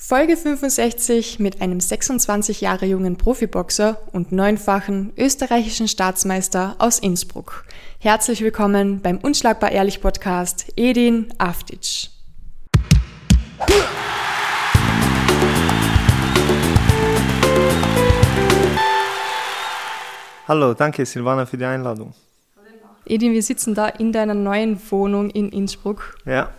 Folge 65 mit einem 26 Jahre jungen Profiboxer und neunfachen österreichischen Staatsmeister aus Innsbruck. Herzlich willkommen beim Unschlagbar Ehrlich Podcast Edin Aftic. Hallo, danke Silvana für die Einladung. Edin, wir sitzen da in deiner neuen Wohnung in Innsbruck. Ja.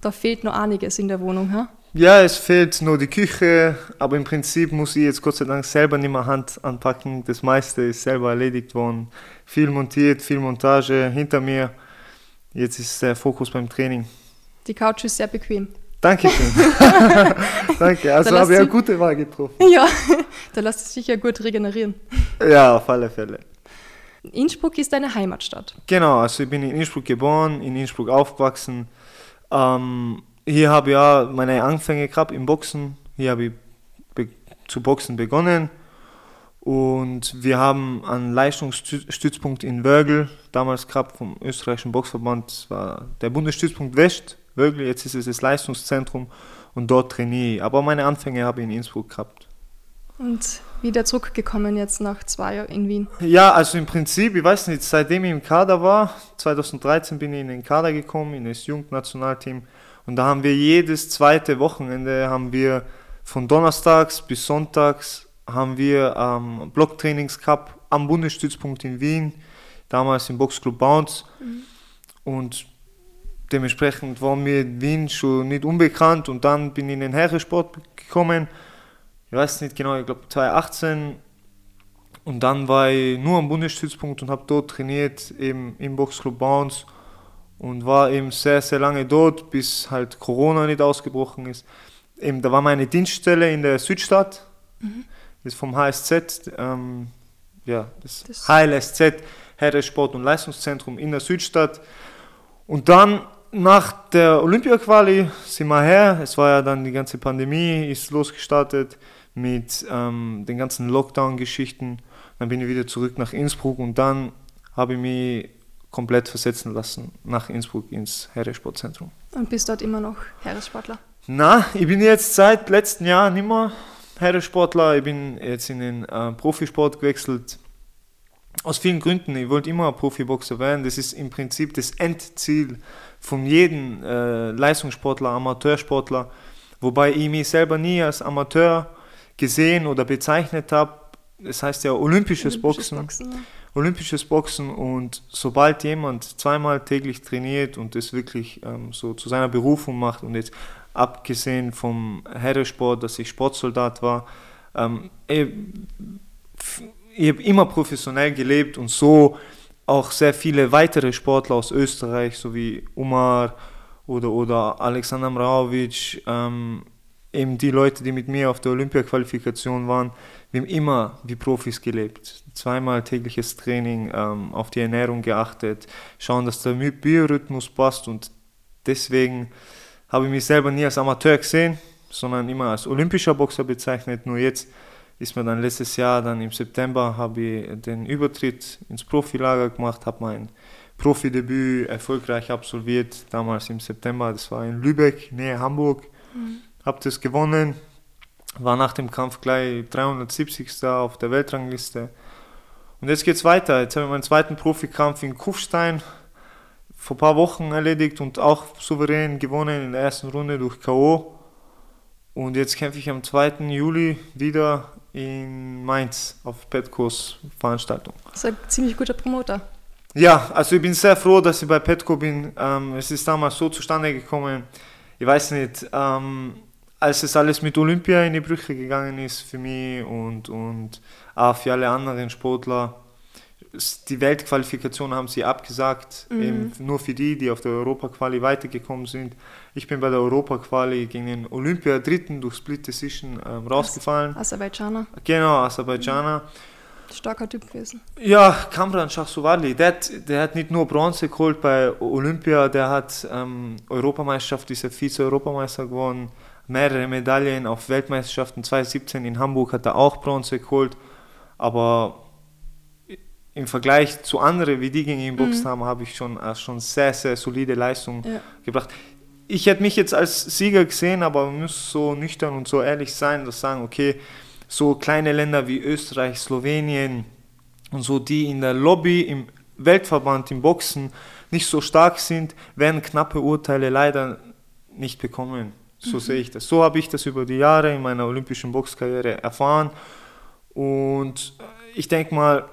Da fehlt noch einiges in der Wohnung, ha? Ja, es fehlt nur die Küche, aber im Prinzip muss ich jetzt Gott sei Dank selber nicht mehr Hand anpacken. Das meiste ist selber erledigt worden. Viel montiert, viel Montage hinter mir. Jetzt ist der Fokus beim Training. Die Couch ist sehr bequem. Dankeschön. Danke, also habe ich eine gute Wahl getroffen. Ja, da lässt es sich ja gut regenerieren. Ja, auf alle Fälle. Innsbruck ist deine Heimatstadt. Genau, also ich bin in Innsbruck geboren, in Innsbruck aufgewachsen. Ähm, hier habe ich ja meine Anfänge gehabt im Boxen. Hier habe ich zu boxen begonnen. Und wir haben einen Leistungsstützpunkt in Wörgl, damals gehabt vom österreichischen Boxverband, das war der Bundesstützpunkt West, Wörgl, jetzt ist es das Leistungszentrum und dort trainiere ich. Aber meine Anfänge habe ich in Innsbruck gehabt. Und wieder zurückgekommen jetzt nach zwei Jahren in Wien. Ja, also im Prinzip, ich weiß nicht, seitdem ich im Kader war, 2013 bin ich in den Kader gekommen, in das Jugendnationalteam. Und da haben wir jedes zweite Wochenende, haben wir von Donnerstags bis Sonntags, haben wir ähm, Blocktrainings gehabt am Bundesstützpunkt in Wien, damals im Boxclub Bounce. Und dementsprechend war mir Wien schon nicht unbekannt. Und dann bin ich in den Herrensport gekommen, ich weiß nicht genau, ich glaube 2018. Und dann war ich nur am Bundesstützpunkt und habe dort trainiert, eben im Boxclub Bounce. Und war eben sehr, sehr lange dort, bis halt Corona nicht ausgebrochen ist. Eben, da war meine Dienststelle in der Südstadt, das ist vom HSZ, ähm, ja, das, Das- HLSZ, Herrensport- und Leistungszentrum in der Südstadt. Und dann nach der Olympia-Quali sind wir her. Es war ja dann die ganze Pandemie, ist losgestartet mit ähm, den ganzen Lockdown-Geschichten. Dann bin ich wieder zurück nach Innsbruck und dann habe ich mich komplett versetzen lassen nach Innsbruck ins Herrensportzentrum. Und bist dort immer noch Heeressportler. Na, ich bin jetzt seit letztem Jahr nicht mehr Herrensportler. Ich bin jetzt in den äh, Profisport gewechselt. Aus vielen Gründen. Ich wollte immer Profiboxer werden. Das ist im Prinzip das Endziel von jedem äh, Leistungssportler, Amateursportler. Wobei ich mich selber nie als Amateur gesehen oder bezeichnet habe. Das heißt ja olympisches, Olympisches Boxen. Boxen, ja. Olympisches Boxen und sobald jemand zweimal täglich trainiert und das wirklich ähm, so zu seiner Berufung macht und jetzt abgesehen vom Herrensport, dass ich Sportsoldat war, ähm, ich, ich habe immer professionell gelebt und so auch sehr viele weitere Sportler aus Österreich, so wie Umar oder, oder Alexander Mraovic, ähm, eben die Leute, die mit mir auf der Olympia-Qualifikation waren, wir haben immer wie Profis gelebt. Zweimal tägliches Training, ähm, auf die Ernährung geachtet, schauen, dass der Biorhythmus passt und deswegen habe ich mich selber nie als Amateur gesehen, sondern immer als olympischer Boxer bezeichnet. Nur jetzt ist mir dann letztes Jahr, dann im September, habe ich den Übertritt ins Profilager gemacht, habe mein Profidebüt erfolgreich absolviert, damals im September, das war in Lübeck, Nähe Hamburg. Habe das gewonnen, war nach dem Kampf gleich 370. auf der Weltrangliste. Und jetzt geht's weiter. Jetzt habe ich meinen zweiten Profikampf in Kufstein vor ein paar Wochen erledigt und auch souverän gewonnen in der ersten Runde durch K.O. Und jetzt kämpfe ich am 2. Juli wieder in Mainz auf Petkos Veranstaltung. Das ist ein ziemlich guter Promoter. Ja, also ich bin sehr froh, dass ich bei Petco bin. Ähm, es ist damals so zustande gekommen. Ich weiß nicht, ähm, als es alles mit Olympia in die Brüche gegangen ist für mich und, und auch für alle anderen Sportler. Die Weltqualifikation haben sie abgesagt, eben nur für die, die auf der Europa-Quali weitergekommen sind. Ich bin bei der Europa-Quali gegen den Olympia-Dritten durch Split Decision ähm, rausgefallen. Aserbaidschaner. Genau, Aserbaidschaner. Starker Typ gewesen. Ja, Kamran Shahsovali, der hat, der hat nicht nur Bronze geholt bei Olympia, der hat ähm, Europameisterschaft, ist er Vize-Europameister geworden, mehrere Medaillen auf Weltmeisterschaften 2017 in Hamburg hat er auch Bronze geholt, aber im Vergleich zu anderen, wie die gegen ihn boxt haben, habe ich schon, äh, schon sehr, sehr solide Leistung Ja. gebracht. ich hätte mich jetzt als Sieger gesehen, aber man muss so nüchtern und so ehrlich sein, dass sagen, okay, so kleine Länder wie Österreich, Slowenien und so, die in der Lobby im Weltverband im Boxen nicht so stark sind, werden knappe Urteile leider nicht bekommen. So mhm. sehe ich das. So habe ich das über die Jahre in meiner olympischen Boxkarriere erfahren. Und ich denke mal,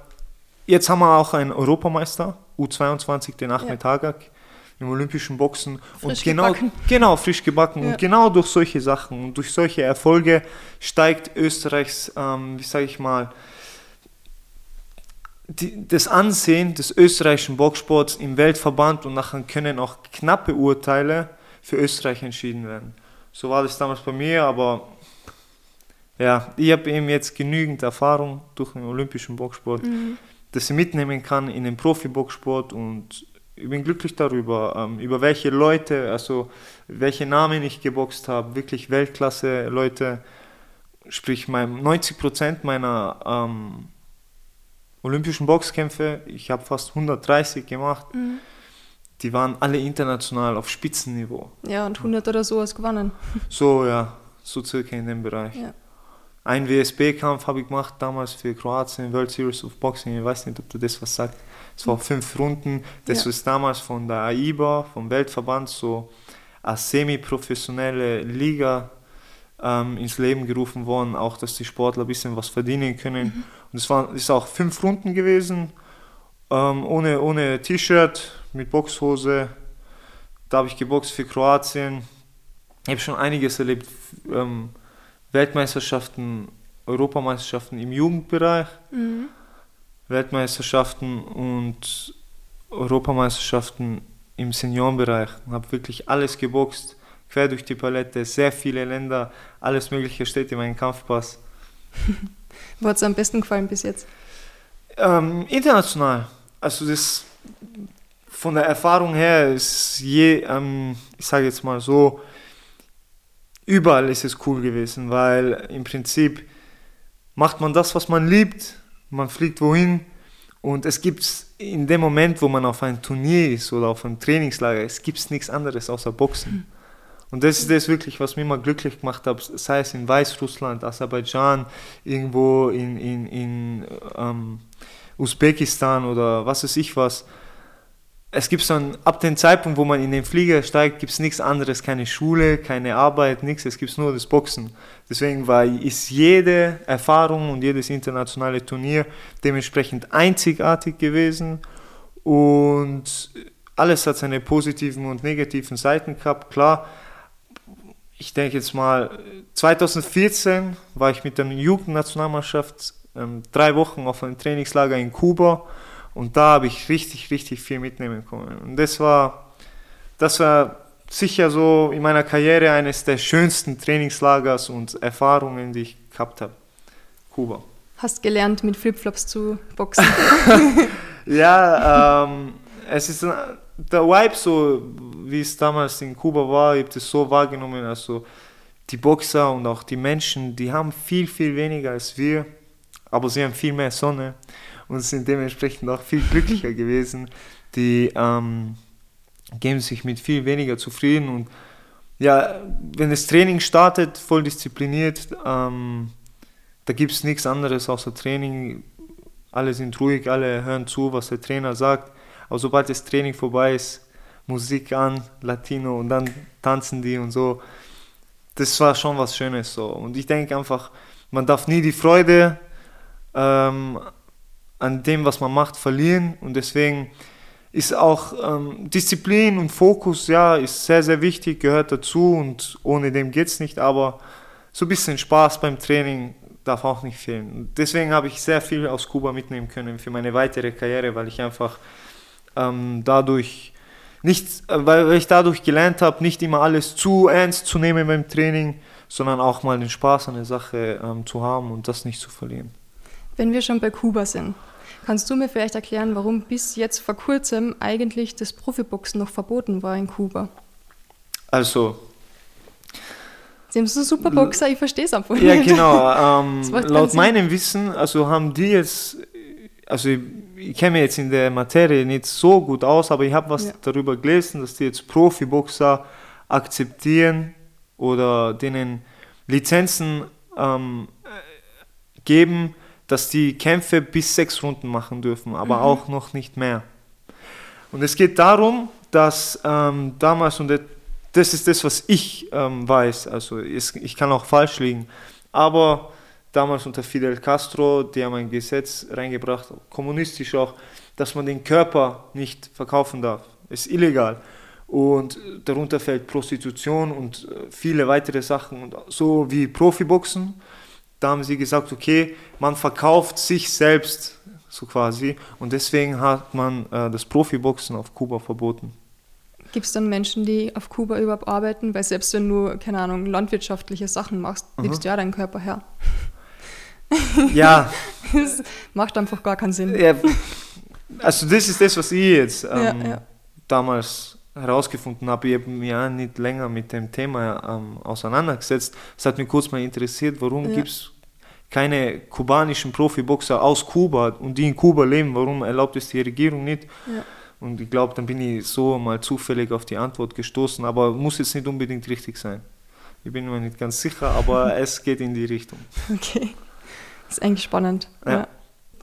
jetzt haben wir auch einen Europameister, U22, den Ahmed ja. Hagak im olympischen Boxen frisch und genau gebacken. genau frisch gebacken ja. und genau durch solche Sachen und durch solche Erfolge steigt Österreichs ähm, wie sage ich mal die, das Ansehen des österreichischen Boxsports im Weltverband und nachher können auch knappe Urteile für Österreich entschieden werden. So war das damals bei mir, aber ja, ich habe eben jetzt genügend Erfahrung durch den olympischen Boxsport, mhm. dass ich mitnehmen kann in den Profiboxsport und ich bin glücklich darüber, ähm, über welche Leute, also welche Namen ich geboxt habe, wirklich Weltklasse Leute, sprich mein, 90 Prozent meiner ähm, olympischen Boxkämpfe, ich habe fast 130 gemacht, mhm. Die waren alle international auf Spitzenniveau. Ja, und 100 oder so hast gewonnen. So, ja, so circa in dem Bereich. Ja. Ein WSB-Kampf habe ich gemacht damals für Kroatien, World Series of Boxing, ich weiß nicht, ob du das was sagst. Es war fünf Runden. Das ja. ist damals von der AIBA, vom Weltverband, so als semi-professionelle Liga ähm, ins Leben gerufen worden, auch dass die Sportler ein bisschen was verdienen können. Mhm. Und es waren ist auch fünf Runden gewesen, ähm, ohne, ohne T-Shirt, mit Boxhose. Da habe ich geboxt für Kroatien. Ich habe schon einiges erlebt. Ähm, Weltmeisterschaften, Europameisterschaften im Jugendbereich. Mhm. Weltmeisterschaften und Europameisterschaften im Seniorenbereich. Ich habe wirklich alles geboxt, quer durch die Palette, sehr viele Länder, alles Mögliche steht in meinem Kampfpass. Wo hat es am besten gefallen bis jetzt? Ähm, international. Also das von der Erfahrung her ist je, ähm, ich sage jetzt mal so, überall ist es cool gewesen, weil im Prinzip macht man das, was man liebt man fliegt wohin und es gibt in dem Moment, wo man auf ein Turnier ist oder auf einem Trainingslager, es gibt nichts anderes außer Boxen. Und das ist das wirklich, was mir immer glücklich gemacht hat, sei es in Weißrussland, Aserbaidschan, irgendwo in, in, in ähm, Usbekistan oder was weiß ich was es gibt dann, ab dem Zeitpunkt, wo man in den Flieger steigt, gibt es nichts anderes, keine Schule, keine Arbeit, nichts, es gibt nur das Boxen. Deswegen war, ist jede Erfahrung und jedes internationale Turnier dementsprechend einzigartig gewesen und alles hat seine positiven und negativen Seiten gehabt. Klar, ich denke jetzt mal, 2014 war ich mit der Jugendnationalmannschaft ähm, drei Wochen auf einem Trainingslager in Kuba und da habe ich richtig, richtig viel mitnehmen können. Und das war, das war sicher so in meiner Karriere eines der schönsten Trainingslagers und Erfahrungen, die ich gehabt habe. Kuba. Hast gelernt, mit Flipflops zu boxen? ja, ähm, es ist der Vibe so, wie es damals in Kuba war, ich habe das so wahrgenommen, also die Boxer und auch die Menschen, die haben viel, viel weniger als wir, aber sie haben viel mehr Sonne und sind dementsprechend auch viel glücklicher gewesen. Die ähm, geben sich mit viel weniger zufrieden und ja, wenn das Training startet, voll diszipliniert, ähm, da gibt es nichts anderes außer Training. Alle sind ruhig, alle hören zu, was der Trainer sagt. Aber sobald das Training vorbei ist, Musik an, Latino und dann tanzen die und so. Das war schon was Schönes so. Und ich denke einfach, man darf nie die Freude ähm, an dem, was man macht, verlieren. Und deswegen ist auch ähm, Disziplin und Fokus, ja, ist sehr, sehr wichtig, gehört dazu und ohne dem geht es nicht. Aber so ein bisschen Spaß beim Training darf auch nicht fehlen. Und deswegen habe ich sehr viel aus Kuba mitnehmen können für meine weitere Karriere, weil ich einfach ähm, dadurch nicht, äh, weil ich dadurch gelernt habe, nicht immer alles zu ernst zu nehmen beim Training, sondern auch mal den Spaß an der Sache ähm, zu haben und das nicht zu verlieren. Wenn wir schon bei Kuba sind, kannst du mir vielleicht erklären, warum bis jetzt vor kurzem eigentlich das Profiboxen noch verboten war in Kuba? Also. Sie haben so super Boxer, ich verstehe es einfach nicht. Ja, genau. Ähm, laut meinem Wissen, also haben die jetzt, also ich, ich kenne mich jetzt in der Materie nicht so gut aus, aber ich habe was ja. darüber gelesen, dass die jetzt Profiboxer akzeptieren oder denen Lizenzen ähm, geben, dass die Kämpfe bis sechs Runden machen dürfen, aber mhm. auch noch nicht mehr. Und es geht darum, dass ähm, damals, und das ist das, was ich ähm, weiß, also ich kann auch falsch liegen, aber damals unter Fidel Castro, die haben ein Gesetz reingebracht, kommunistisch auch, dass man den Körper nicht verkaufen darf. Ist illegal. Und darunter fällt Prostitution und äh, viele weitere Sachen, und so wie Profiboxen. Da haben sie gesagt, okay, man verkauft sich selbst, so quasi. Und deswegen hat man äh, das Profiboxen auf Kuba verboten. Gibt es dann Menschen, die auf Kuba überhaupt arbeiten? Weil selbst wenn du, keine Ahnung, landwirtschaftliche Sachen machst, gibst du ja deinen Körper her. Ja. das macht einfach gar keinen Sinn. Ja, also das ist das, was ich jetzt ähm, ja, ja. damals herausgefunden habe. Ich habe mich ja nicht länger mit dem Thema ähm, auseinandergesetzt. Es hat mich kurz mal interessiert, warum ja. gibt es keine kubanischen Profiboxer aus Kuba und die in Kuba leben, warum erlaubt es die Regierung nicht? Ja. Und ich glaube, dann bin ich so mal zufällig auf die Antwort gestoßen, aber muss jetzt nicht unbedingt richtig sein. Ich bin mir nicht ganz sicher, aber es geht in die Richtung. Okay. Das ist eigentlich spannend. Ja. ja.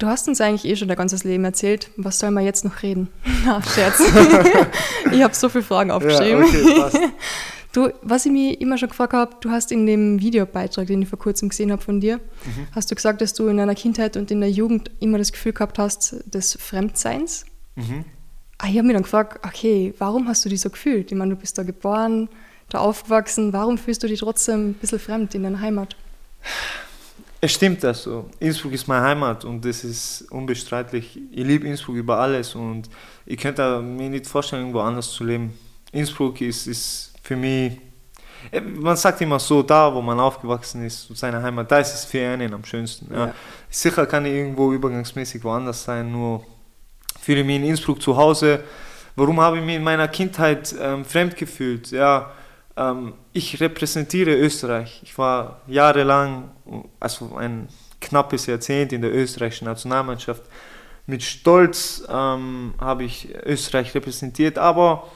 Du hast uns eigentlich eh schon dein ganzes Leben erzählt. Was soll man jetzt noch reden? Na, Scherz. ich habe so viele Fragen aufgeschrieben. Ja, okay. Du, was ich mich immer schon gefragt habe, du hast in dem Videobeitrag, den ich vor kurzem gesehen habe von dir, mhm. hast du gesagt, dass du in deiner Kindheit und in der Jugend immer das Gefühl gehabt hast des Fremdseins. Mhm. Ah, ich habe mich dann gefragt, okay, warum hast du dich so gefühlt? Ich meine, du bist da geboren, da aufgewachsen, warum fühlst du dich trotzdem ein bisschen fremd in deiner Heimat? Es stimmt also. Innsbruck ist meine Heimat und das ist unbestreitlich. Ich liebe Innsbruck über alles und ich könnte mir nicht vorstellen, irgendwo anders zu leben. Innsbruck ist, ist für mich, äh, man sagt immer so, da wo man aufgewachsen ist, seine Heimat, da ist es für einen am schönsten. Ja. Ja. Sicher kann ich irgendwo übergangsmäßig woanders sein, nur fühle mich in Innsbruck zu Hause. Warum habe ich mich in meiner Kindheit ähm, fremd gefühlt? Ja, ähm, ich repräsentiere Österreich. Ich war jahrelang, also ein knappes Jahrzehnt in der österreichischen Nationalmannschaft. Mit Stolz ähm, habe ich Österreich repräsentiert, aber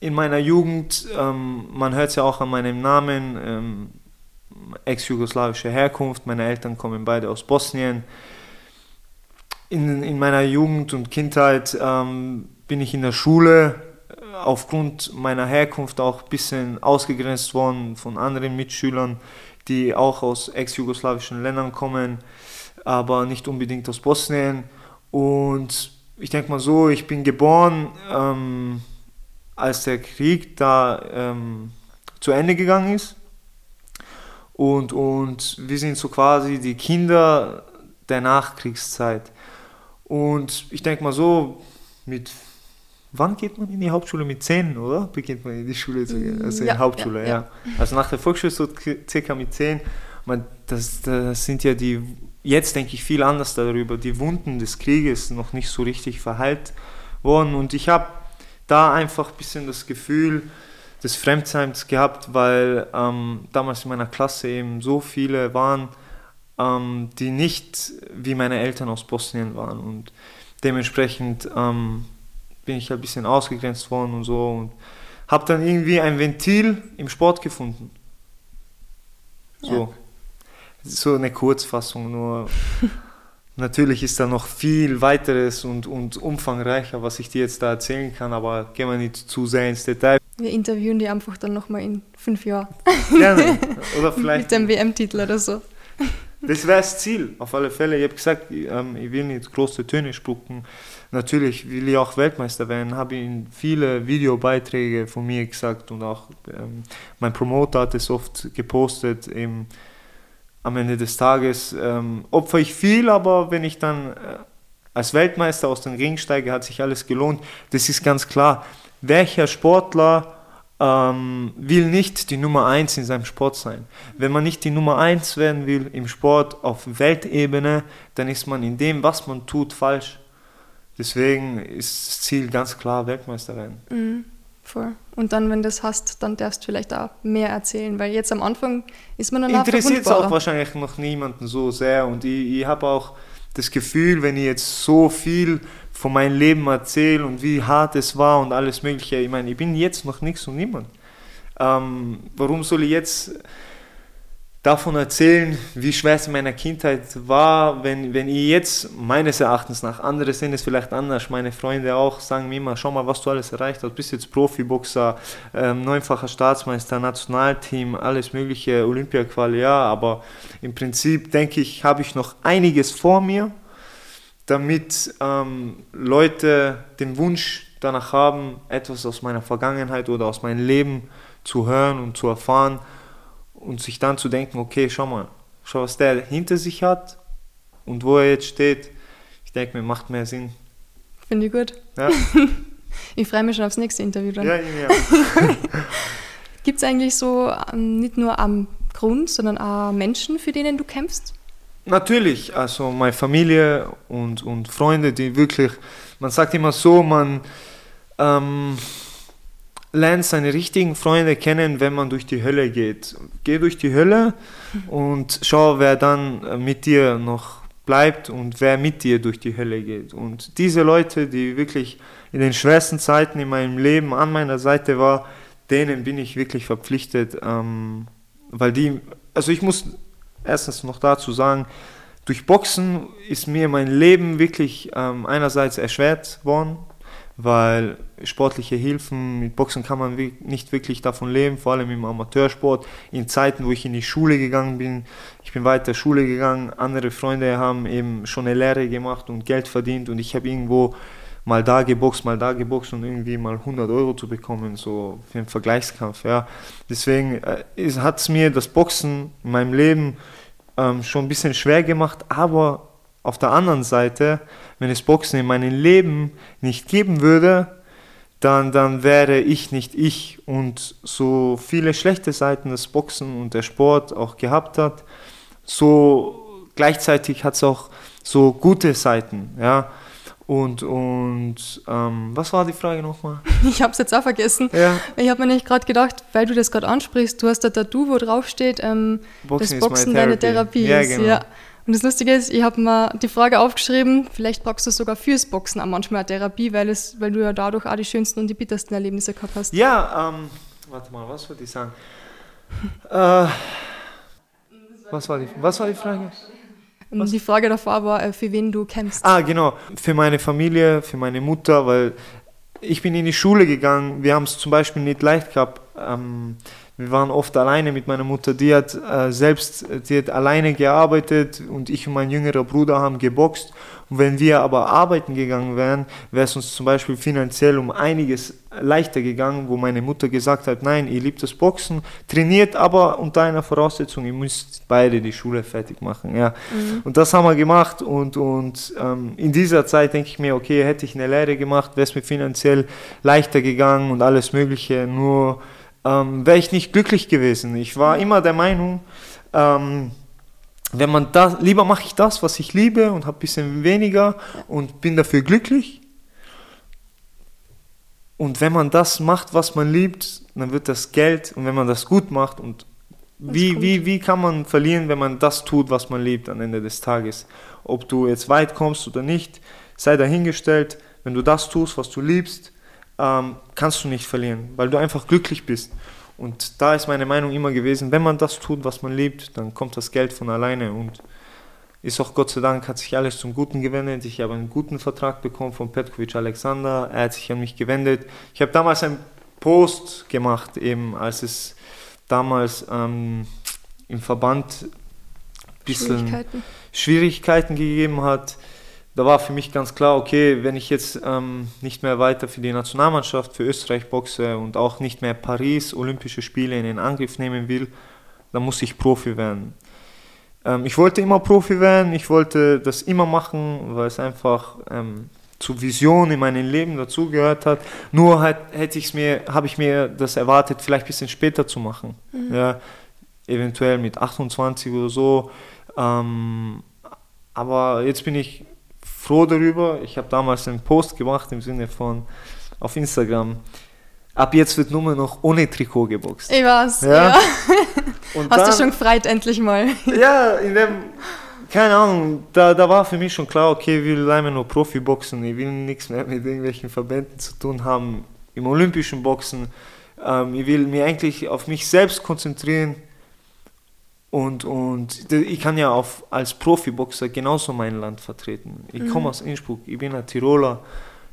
in meiner Jugend, ähm, man hört es ja auch an meinem Namen, ähm, ex-jugoslawische Herkunft, meine Eltern kommen beide aus Bosnien. In, in meiner Jugend und Kindheit ähm, bin ich in der Schule aufgrund meiner Herkunft auch ein bisschen ausgegrenzt worden von anderen Mitschülern, die auch aus ex-jugoslawischen Ländern kommen, aber nicht unbedingt aus Bosnien. Und ich denke mal so, ich bin geboren, ähm, als der Krieg da ähm, zu Ende gegangen ist. Und, und wir sind so quasi die Kinder der Nachkriegszeit. Und ich denke mal so, mit Wann geht man in die Hauptschule? Mit 10, oder? Beginnt man in die Schule zu gehen? Also ja, in die Hauptschule, ja, ja. Also nach der Volksschule so circa mit 10. Man, das, das sind ja die, jetzt denke ich viel anders darüber, die Wunden des Krieges noch nicht so richtig verheilt worden. Und ich habe da einfach ein bisschen das Gefühl des Fremdseins gehabt, weil ähm, damals in meiner Klasse eben so viele waren, ähm, die nicht wie meine Eltern aus Bosnien waren. Und dementsprechend ähm, bin ich ein bisschen ausgegrenzt worden und so und habe dann irgendwie ein Ventil im Sport gefunden. So. Ja. So eine Kurzfassung, nur natürlich ist da noch viel weiteres und, und umfangreicher, was ich dir jetzt da erzählen kann, aber gehen wir nicht zu sehr ins Detail. Wir interviewen die einfach dann nochmal in fünf Jahren. Gerne. Oder vielleicht. Mit dem WM-Titel oder so. Das wäre das Ziel, auf alle Fälle. Ich habe gesagt, ich, ähm, ich will nicht große Töne spucken natürlich will ich auch Weltmeister werden, habe ich viele Videobeiträge von mir gesagt und auch ähm, mein Promoter hat es oft gepostet. Eben, am Ende des Tages ähm, opfer ich viel, aber wenn ich dann äh, als Weltmeister aus dem Ring steige, hat sich alles gelohnt. Das ist ganz klar. Welcher Sportler ähm, will nicht die Nummer 1 in seinem Sport sein? Wenn man nicht die Nummer 1 werden will im Sport auf Weltebene, dann ist man in dem, was man tut, falsch. Deswegen ist das Ziel ganz klar Weltmeister werden. Mhm, voll. Und dann, wenn du das hast, dann darfst du vielleicht auch mehr erzählen, weil jetzt am Anfang ist man dann Interessiert es auch wahrscheinlich noch niemanden so sehr und ich, ich habe auch das Gefühl, wenn ich jetzt so viel von meinem Leben erzähle und wie hart es war und alles Mögliche, ich meine, ich bin jetzt noch nichts und niemand. Ähm, warum soll ich jetzt davon erzählen, wie schwer es in meiner Kindheit war, wenn, wenn ich jetzt meines Erachtens nach, andere sehen es vielleicht anders, meine Freunde auch, sagen mir immer, schau mal, was du alles erreicht hast, bist jetzt Profiboxer, ähm, neunfacher Staatsmeister, Nationalteam, alles mögliche, Olympiaquali, ja, aber im Prinzip denke ich, habe ich noch einiges vor mir, damit ähm, Leute den Wunsch danach haben, etwas aus meiner Vergangenheit oder aus meinem Leben zu hören und zu erfahren, und sich dann zu denken, okay, schau mal, schau, was der hinter sich hat und wo er jetzt steht, ich denke mir, macht mehr Sinn. Finde ich gut. Ja. ich freue mich schon aufs nächste Interview dann. Ja, ja. Gibt es eigentlich so ähm, nicht nur am Grund, sondern auch Menschen, für denen du kämpfst? Natürlich, also meine Familie und, und Freunde, die wirklich, man sagt immer so, man, ähm, lernt seine richtigen Freunde kennen, wenn man durch die Hölle geht. Geh durch die Hölle und schau, wer dann äh, mit dir noch bleibt und wer mit dir durch die Hölle geht. Und diese Leute, die wirklich in den schwersten Zeiten in meinem Leben an meiner Seite waren, denen bin ich wirklich verpflichtet, ähm, weil die, also ich muss erstens noch dazu sagen, durch Boxen ist mir mein Leben wirklich ähm, einerseits erschwert worden, weil sportliche Hilfen, mit Boxen kann man nicht wirklich davon leben, vor allem im Amateursport. In Zeiten, wo ich in die Schule gegangen bin, ich bin weiter Schule gegangen, andere Freunde haben eben schon eine Lehre gemacht und Geld verdient und ich habe irgendwo mal da geboxt, mal da geboxt und irgendwie mal 100 Euro zu bekommen, so für einen Vergleichskampf. Ja. Deswegen äh, hat es mir das Boxen in meinem Leben ähm, schon ein bisschen schwer gemacht, aber auf der anderen Seite, wenn es Boxen in meinem Leben nicht geben würde, dann, dann wäre ich nicht ich. Und so viele schlechte Seiten des Boxen und der Sport auch gehabt hat, so gleichzeitig hat es auch so gute Seiten. Ja. Und, und ähm, was war die Frage nochmal? Ich habe es jetzt auch vergessen. Ja. Ich habe mir nicht gerade gedacht, weil du das gerade ansprichst, du hast ein Tattoo, wo drauf steht, ähm, Boxen das Boxen deine Therapie ja, ist. Genau. Ja. Und das Lustige ist, ich habe mir die Frage aufgeschrieben, vielleicht brauchst du sogar fürs Boxen auch manchmal eine Therapie, weil, es, weil du ja dadurch auch die schönsten und die bittersten Erlebnisse gehabt hast. Ja, ähm, warte mal, was wollte ich sagen? äh, was, war die, was war die Frage? Was? Die Frage davor war, äh, für wen du kämpfst. Ah, genau. Für meine Familie, für meine Mutter, weil ich bin in die Schule gegangen. Wir haben es zum Beispiel nicht leicht gehabt. Ähm, wir waren oft alleine mit meiner Mutter. Die hat äh, selbst, die hat alleine gearbeitet und ich und mein jüngerer Bruder haben geboxt. Und wenn wir aber arbeiten gegangen wären, wäre es uns zum Beispiel finanziell um einiges leichter gegangen, wo meine Mutter gesagt hat, nein, ihr liebt das Boxen, trainiert aber unter einer Voraussetzung, ihr müsst beide die Schule fertig machen. Ja. Mhm. Und das haben wir gemacht und, und ähm, in dieser Zeit denke ich mir, okay, hätte ich eine Lehre gemacht, wäre es mir finanziell leichter gegangen und alles Mögliche, nur ähm, wäre ich nicht glücklich gewesen. Ich war immer der Meinung, ähm, wenn man da, lieber mache ich das, was ich liebe und habe ein bisschen weniger und bin dafür glücklich. Und wenn man das macht, was man liebt, dann wird das Geld und wenn man das gut macht und wie, wie, wie kann man verlieren, wenn man das tut, was man liebt am Ende des Tages? Ob du jetzt weit kommst oder nicht, sei dahingestellt. Wenn du das tust, was du liebst, ähm, kannst du nicht verlieren, weil du einfach glücklich bist. Und da ist meine Meinung immer gewesen, wenn man das tut, was man liebt, dann kommt das Geld von alleine und ist auch Gott sei Dank, hat sich alles zum Guten gewendet. Ich habe einen guten Vertrag bekommen von Petkovic Alexander, er hat sich an mich gewendet. Ich habe damals einen Post gemacht, eben als es damals ähm, im Verband ein bisschen Schwierigkeiten. Schwierigkeiten gegeben hat da war für mich ganz klar, okay, wenn ich jetzt ähm, nicht mehr weiter für die Nationalmannschaft, für Österreich boxe und auch nicht mehr Paris Olympische Spiele in den Angriff nehmen will, dann muss ich Profi werden. Ähm, ich wollte immer Profi werden, ich wollte das immer machen, weil es einfach ähm, zur Vision in meinem Leben dazugehört hat. Nur halt, hätte ich's mir, habe ich mir das erwartet, vielleicht ein bisschen später zu machen. Mhm. Ja, eventuell mit 28 oder so. Ähm, aber jetzt bin ich froh darüber. Ich habe damals einen Post gemacht im Sinne von auf Instagram. Ab jetzt wird nur noch ohne Trikot geboxt. Ich weiß, ja. ja. Hast dann, du schon gefreut, endlich mal? Ja, in dem, keine Ahnung, da, da war für mich schon klar, okay, ich will einmal nur Profi-Boxen, ich will nichts mehr mit irgendwelchen Verbänden zu tun haben. Im olympischen Boxen Ähm, ich will mich eigentlich auf mich selbst konzentrieren und, und ich kann ja auf, als Profiboxer genauso mein Land vertreten. Ich mhm. komme aus Innsbruck, ich bin ein Tiroler,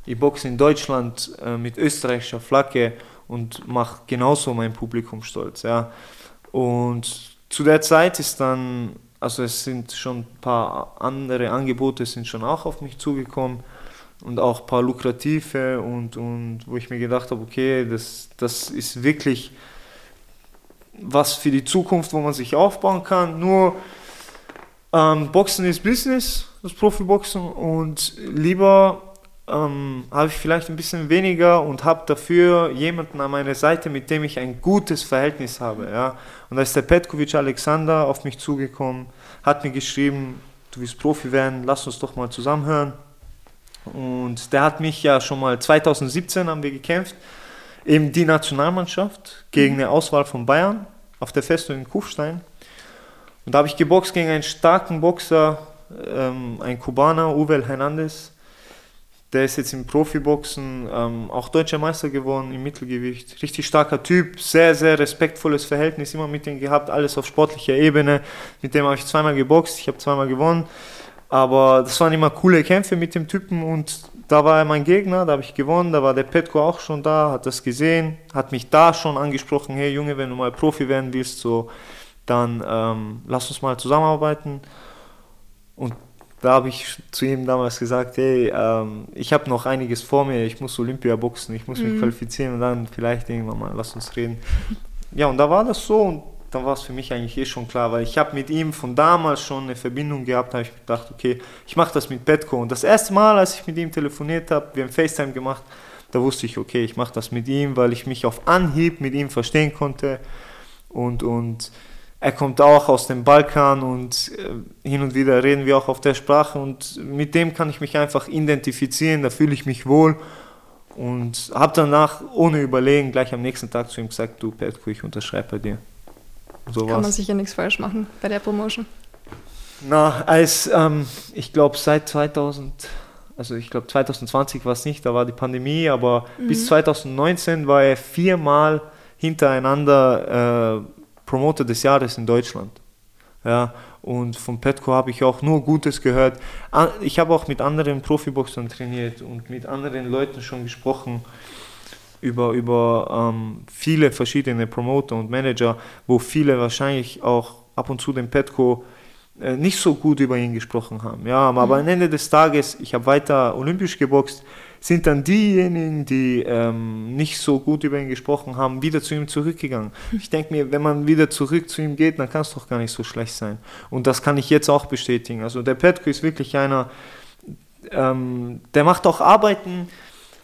ich boxe in Deutschland äh, mit österreichischer Flagge und mache genauso mein Publikum stolz. Ja. Und zu der Zeit ist dann, also es sind schon ein paar andere Angebote sind schon auch auf mich zugekommen und auch ein paar lukrative und, und wo ich mir gedacht habe, okay, das, das ist wirklich was für die Zukunft, wo man sich aufbauen kann. Nur ähm, Boxen ist Business, das Profiboxen und lieber ähm, habe ich vielleicht ein bisschen weniger und habe dafür jemanden an meiner Seite, mit dem ich ein gutes Verhältnis habe. Ja? Und da ist der Petkovic Alexander auf mich zugekommen, hat mir geschrieben, du willst Profi werden, lass uns doch mal zusammenhören. Und der hat mich ja schon mal 2017 haben wir gekämpft, eben die Nationalmannschaft gegen eine Auswahl von Bayern auf der Festung in Kufstein. Und da habe ich geboxt gegen einen starken Boxer, ähm, ein Kubaner, Uwe Hernandez. Der ist jetzt im Profiboxen ähm, auch deutscher Meister geworden im Mittelgewicht. Richtig starker Typ, sehr, sehr respektvolles Verhältnis immer mit ihm gehabt, alles auf sportlicher Ebene. Mit dem habe ich zweimal geboxt, ich habe zweimal gewonnen. Aber das waren immer coole Kämpfe mit dem Typen und da war er mein Gegner, da habe ich gewonnen, da war der Petko auch schon da, hat das gesehen, hat mich da schon angesprochen, hey Junge, wenn du mal Profi werden willst, so, dann ähm, lass uns mal zusammenarbeiten. Und da habe ich zu ihm damals gesagt, hey, ähm, ich habe noch einiges vor mir, ich muss Olympia boxen, ich muss mich mhm. qualifizieren und dann vielleicht irgendwann mal, lass uns reden. Ja, und da war das so und dann war es für mich eigentlich eh schon klar, weil ich habe mit ihm von damals schon eine Verbindung gehabt, habe ich gedacht, okay, ich mache das mit Petko. Und das erste Mal, als ich mit ihm telefoniert habe, wir haben FaceTime gemacht, da wusste ich, okay, ich mache das mit ihm, weil ich mich auf Anhieb mit ihm verstehen konnte. Und, und er kommt auch aus dem Balkan und äh, hin und wieder reden wir auch auf der Sprache und mit dem kann ich mich einfach identifizieren, da fühle ich mich wohl und habe danach ohne Überlegen gleich am nächsten Tag zu ihm gesagt, du Petko, ich unterschreibe bei dir. So Kann man sicher nichts falsch machen bei der Promotion. Na, als ähm, ich glaube seit 2000, also ich glaube 2020 war es nicht, da war die Pandemie, aber mhm. bis 2019 war er viermal hintereinander äh, Promoter des Jahres in Deutschland. Ja, und von Petco habe ich auch nur Gutes gehört. Ich habe auch mit anderen Profiboxern trainiert und mit anderen Leuten schon gesprochen über, über ähm, viele verschiedene Promoter und Manager, wo viele wahrscheinlich auch ab und zu den Petco äh, nicht so gut über ihn gesprochen haben. Ja, aber mhm. am Ende des Tages, ich habe weiter olympisch geboxt, sind dann diejenigen, die ähm, nicht so gut über ihn gesprochen haben, wieder zu ihm zurückgegangen. Ich denke mir, wenn man wieder zurück zu ihm geht, dann kann es doch gar nicht so schlecht sein. Und das kann ich jetzt auch bestätigen. Also der Petko ist wirklich einer, ähm, der macht auch Arbeiten,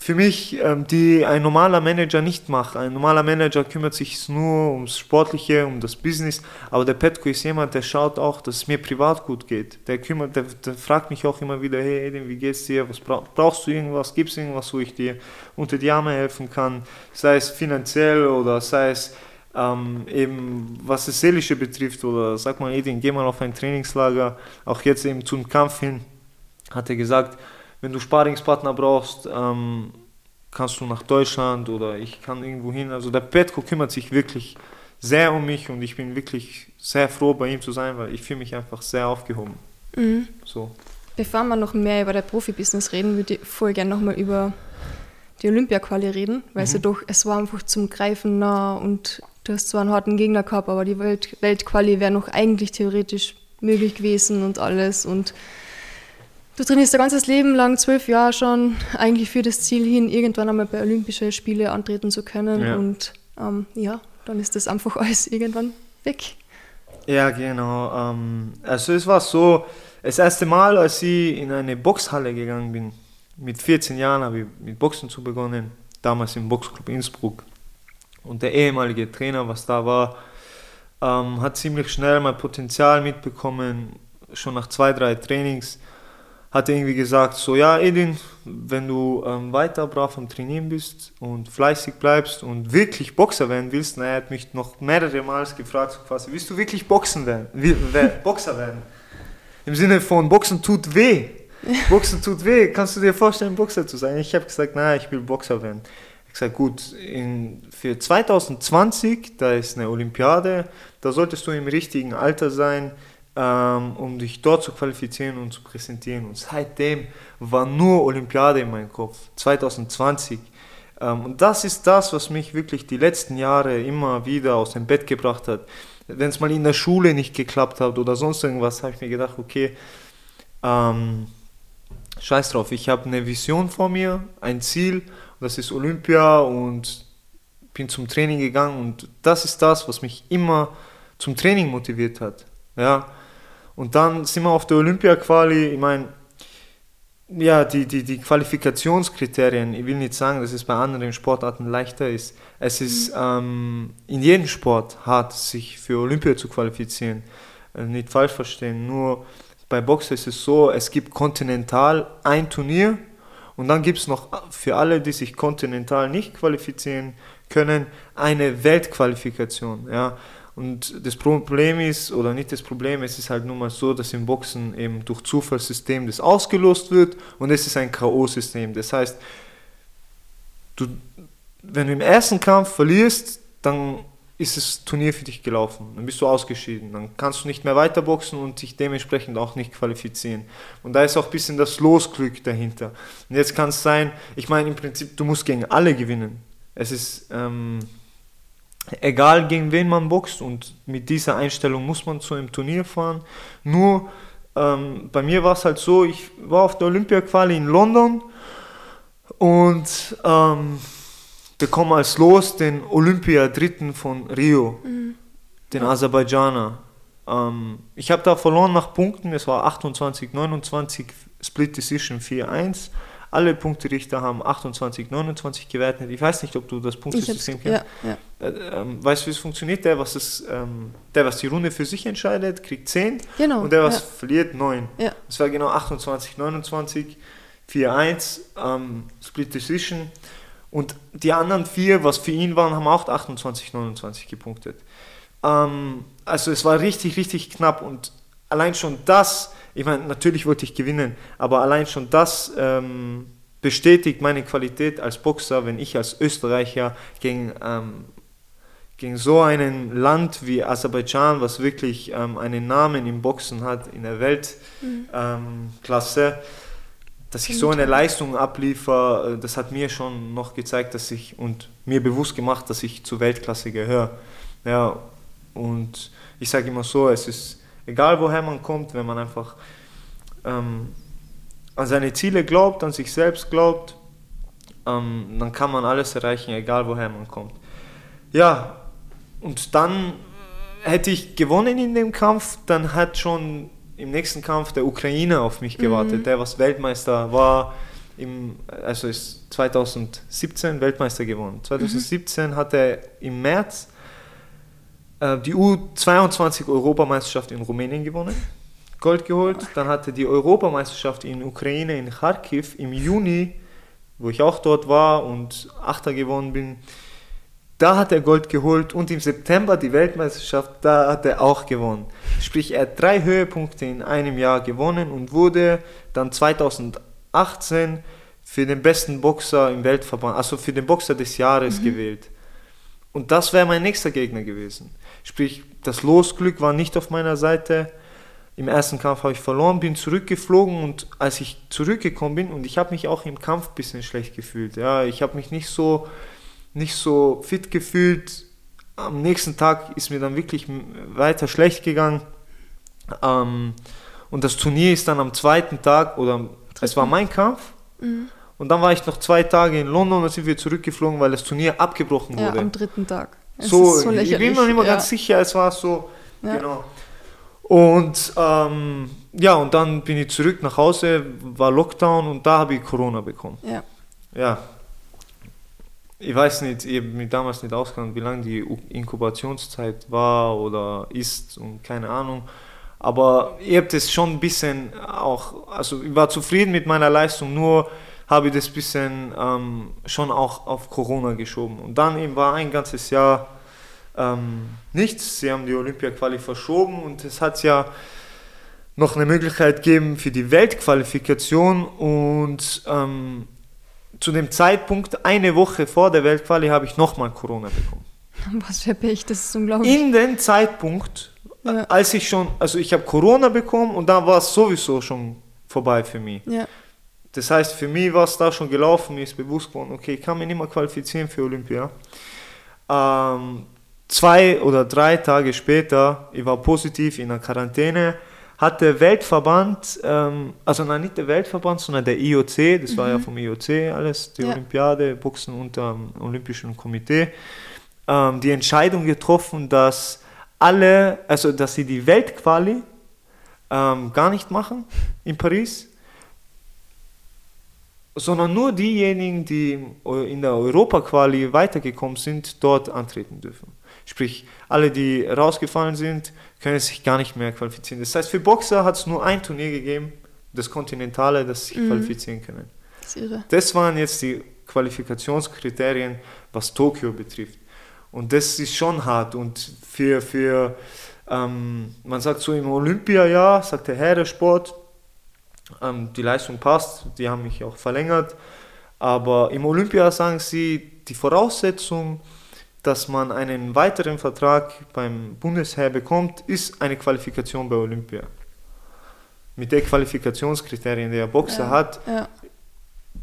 für mich, ähm, die ein normaler Manager nicht macht. Ein normaler Manager kümmert sich nur ums Sportliche, um das Business, aber der Petko ist jemand, der schaut auch, dass es mir privat gut geht. Der kümmert, der, der fragt mich auch immer wieder, hey Edin, wie geht's dir? Was brauch, brauchst du irgendwas? Gibt es irgendwas, wo ich dir unter die Arme helfen kann? Sei es finanziell oder sei es ähm, eben was das Seelische betrifft oder sag mal, Edin, geh mal auf ein Trainingslager, auch jetzt eben zum Kampf hin, hat er gesagt, wenn du Sparingspartner brauchst, ähm, kannst du nach Deutschland oder ich kann irgendwo hin. Also der Petko kümmert sich wirklich sehr um mich und ich bin wirklich sehr froh, bei ihm zu sein, weil ich fühle mich einfach sehr aufgehoben. Mhm. So. Bevor wir noch mehr über das Profibusiness reden, würde ich voll gerne nochmal über die Olympia-Quali reden, weil mhm. doch, es war einfach zum Greifen nah und du hast zwar einen harten Gegner gehabt, aber die Welt, Weltquali wäre noch eigentlich theoretisch möglich gewesen und alles und Du trainierst dein ganzes Leben lang, zwölf Jahre schon, eigentlich für das Ziel hin, irgendwann einmal bei Olympischen Spielen antreten zu können. Ja. Und ähm, ja, dann ist das einfach alles irgendwann weg. Ja, genau. Ähm, also es war so, das erste Mal, als ich in eine Boxhalle gegangen bin, mit 14 Jahren habe ich mit Boxen zu begonnen, damals im Boxclub Innsbruck. Und der ehemalige Trainer, was da war, ähm, hat ziemlich schnell mein Potenzial mitbekommen, schon nach zwei, drei Trainings hat er irgendwie gesagt, so ja Edin, wenn du ähm, weiter brav am Trainieren bist und fleißig bleibst und wirklich Boxer werden willst, na, er hat mich noch mehrere Mal gefragt, so quasi, willst du wirklich Boxen werden, will, Boxer werden? Im Sinne von Boxen tut weh. Boxen tut weh. Kannst du dir vorstellen, Boxer zu sein? Ich habe gesagt, nein, ich will Boxer werden. gesagt, gut, in, für 2020, da ist eine Olympiade, da solltest du im richtigen Alter sein, um dich dort zu qualifizieren und zu präsentieren. Und seitdem war nur Olympiade in meinem Kopf, 2020. Ähm, und das ist das, was mich wirklich die letzten Jahre immer wieder aus dem Bett gebracht hat. Wenn es mal in der Schule nicht geklappt hat oder sonst irgendwas, habe ich mir gedacht, okay, ähm, scheiß drauf, ich habe eine Vision vor mir, ein Ziel, das ist Olympia und bin zum Training gegangen und das ist das, was mich immer zum Training motiviert hat. Ja, und dann sind wir auf der Olympia-Quali, ich meine, ja, die, die, die Qualifikationskriterien, ich will nicht sagen, dass es bei anderen Sportarten leichter ist. Es ist mhm. ähm, in jedem Sport hart, sich für Olympia zu qualifizieren. Äh, nicht falsch verstehen, nur bei Boxen ist es so, es gibt kontinental ein Turnier und dann gibt es noch für alle, die sich kontinental nicht qualifizieren können, eine Weltqualifikation. Ja. Und das Problem ist, oder nicht das Problem, es ist halt nun mal so, dass im Boxen eben durch Zufallssystem das ausgelost wird und es ist ein K.O.-System. Das heißt, du, wenn du im ersten Kampf verlierst, dann ist das Turnier für dich gelaufen. Dann bist du ausgeschieden. Dann kannst du nicht mehr weiterboxen und dich dementsprechend auch nicht qualifizieren. Und da ist auch ein bisschen das Losglück dahinter. Und jetzt kann es sein, ich meine im Prinzip, du musst gegen alle gewinnen. Es ist ähm, egal gegen wen man boxt und mit dieser Einstellung muss man zu einem Turnier fahren. Nur ähm, bei mir war es halt so, ich war auf der Olympia-Quali in London und ähm, bekomme als Los den Olympia-Dritten von Rio, mhm. den Aserbaidschaner. Ähm, ich habe da verloren nach Punkten, es war 28, 29, Split Decision 4-1. Alle Punkterichter haben 28, 29 gewertet. Ich weiß nicht, ob du das Punktesystem kennst. Ja, ja. Äh, ähm, weißt du, wie es funktioniert? Der was, das, ähm, der, was die Runde für sich entscheidet, kriegt 10. Genau, und der, was ja. verliert, 9. Ja. Das war genau 28, 29, 4-1, ähm, Split Decision. Und die anderen vier, was für ihn waren, haben auch 28, 29 gepunktet. Ähm, also es war richtig, richtig knapp und allein schon das ich meine, natürlich wollte ich gewinnen, aber allein schon das ähm, bestätigt meine Qualität als Boxer, wenn ich als Österreicher gegen, ähm, gegen so ein Land wie Aserbaidschan, was wirklich ähm, einen Namen im Boxen hat, in der Weltklasse, mhm. dass ich so eine Leistung abliefere, äh, das hat mir schon noch gezeigt, dass ich und mir bewusst gemacht, dass ich zur Weltklasse gehöre. Ja, und ich sage immer so, es ist egal woher man kommt, wenn man einfach ähm, an seine Ziele glaubt, an sich selbst glaubt, ähm, dann kann man alles erreichen, egal woher man kommt. Ja, und dann hätte ich gewonnen in dem Kampf, dann hat schon im nächsten Kampf der Ukraine auf mich gewartet, mhm. der was Weltmeister war, im, also ist 2017 Weltmeister gewonnen. 2017 mhm. hat er im März die U22 Europameisterschaft in Rumänien gewonnen, Gold geholt. Dann hatte die Europameisterschaft in Ukraine, in Kharkiv im Juni, wo ich auch dort war und Achter gewonnen bin. Da hat er Gold geholt und im September die Weltmeisterschaft, da hat er auch gewonnen. Sprich, er hat drei Höhepunkte in einem Jahr gewonnen und wurde dann 2018 für den besten Boxer im Weltverband, also für den Boxer des Jahres mhm. gewählt. Und das wäre mein nächster Gegner gewesen. Sprich, das Losglück war nicht auf meiner Seite. Im ersten Kampf habe ich verloren, bin zurückgeflogen und als ich zurückgekommen bin und ich habe mich auch im Kampf ein bisschen schlecht gefühlt. Ja, ich habe mich nicht so, nicht so fit gefühlt. Am nächsten Tag ist mir dann wirklich weiter schlecht gegangen. Ähm, und das Turnier ist dann am zweiten Tag, oder es war mein Kampf. Mhm. Und dann war ich noch zwei Tage in London, dann sind wir zurückgeflogen, weil das Turnier abgebrochen wurde. Ja, am dritten Tag. So, so ich bin mir nicht mehr ja. ganz sicher, es war so, ja. genau. Und ähm, ja, und dann bin ich zurück nach Hause, war Lockdown und da habe ich Corona bekommen. Ja. Ja. Ich weiß nicht, ich habe mich damals nicht ausgegangen, wie lange die Inkubationszeit war oder ist und keine Ahnung. Aber ich habe das schon ein bisschen auch, also ich war zufrieden mit meiner Leistung, nur habe ich das bisschen ähm, schon auch auf Corona geschoben. Und dann eben war ein ganzes Jahr ähm, nichts. Sie haben die Olympia-Quali verschoben und es hat ja noch eine Möglichkeit gegeben für die Weltqualifikation und ähm, zu dem Zeitpunkt, eine Woche vor der Weltquali, habe ich nochmal Corona bekommen. Was für Pech, das ist unglaublich. In den Zeitpunkt, ja. als ich schon, also ich habe Corona bekommen und da war es sowieso schon vorbei für mich. Ja. Das heißt, für mich war es da schon gelaufen, mir ist bewusst geworden, okay, ich kann mich nicht mehr qualifizieren für Olympia. Ähm, zwei oder drei Tage später, ich war positiv in der Quarantäne, hat der Weltverband, ähm, also nein, nicht der Weltverband, sondern der IOC, das mhm. war ja mhm. vom IOC alles, die ja. Olympiade, Boxen unter dem Olympischen Komitee, ähm, die Entscheidung getroffen, dass alle, also dass sie die Weltquali ähm, gar nicht machen in Paris, sondern nur diejenigen, die in der Europaquali weitergekommen sind, dort antreten dürfen. Sprich, alle, die rausgefallen sind, können sich gar nicht mehr qualifizieren. Das heißt, für Boxer hat es nur ein Turnier gegeben, das Kontinentale, das sich mhm. qualifizieren können. Das, das waren jetzt die Qualifikationskriterien, was Tokio betrifft. Und das ist schon hart. Und für, für ähm, man sagt so im Olympiajahr, sagt der Herr der Sport, ähm, die Leistung passt, die haben mich auch verlängert. Aber im Olympia sagen sie, die Voraussetzung, dass man einen weiteren Vertrag beim Bundesheer bekommt, ist eine Qualifikation bei Olympia. Mit den Qualifikationskriterien, die der Boxer ja, hat, ja.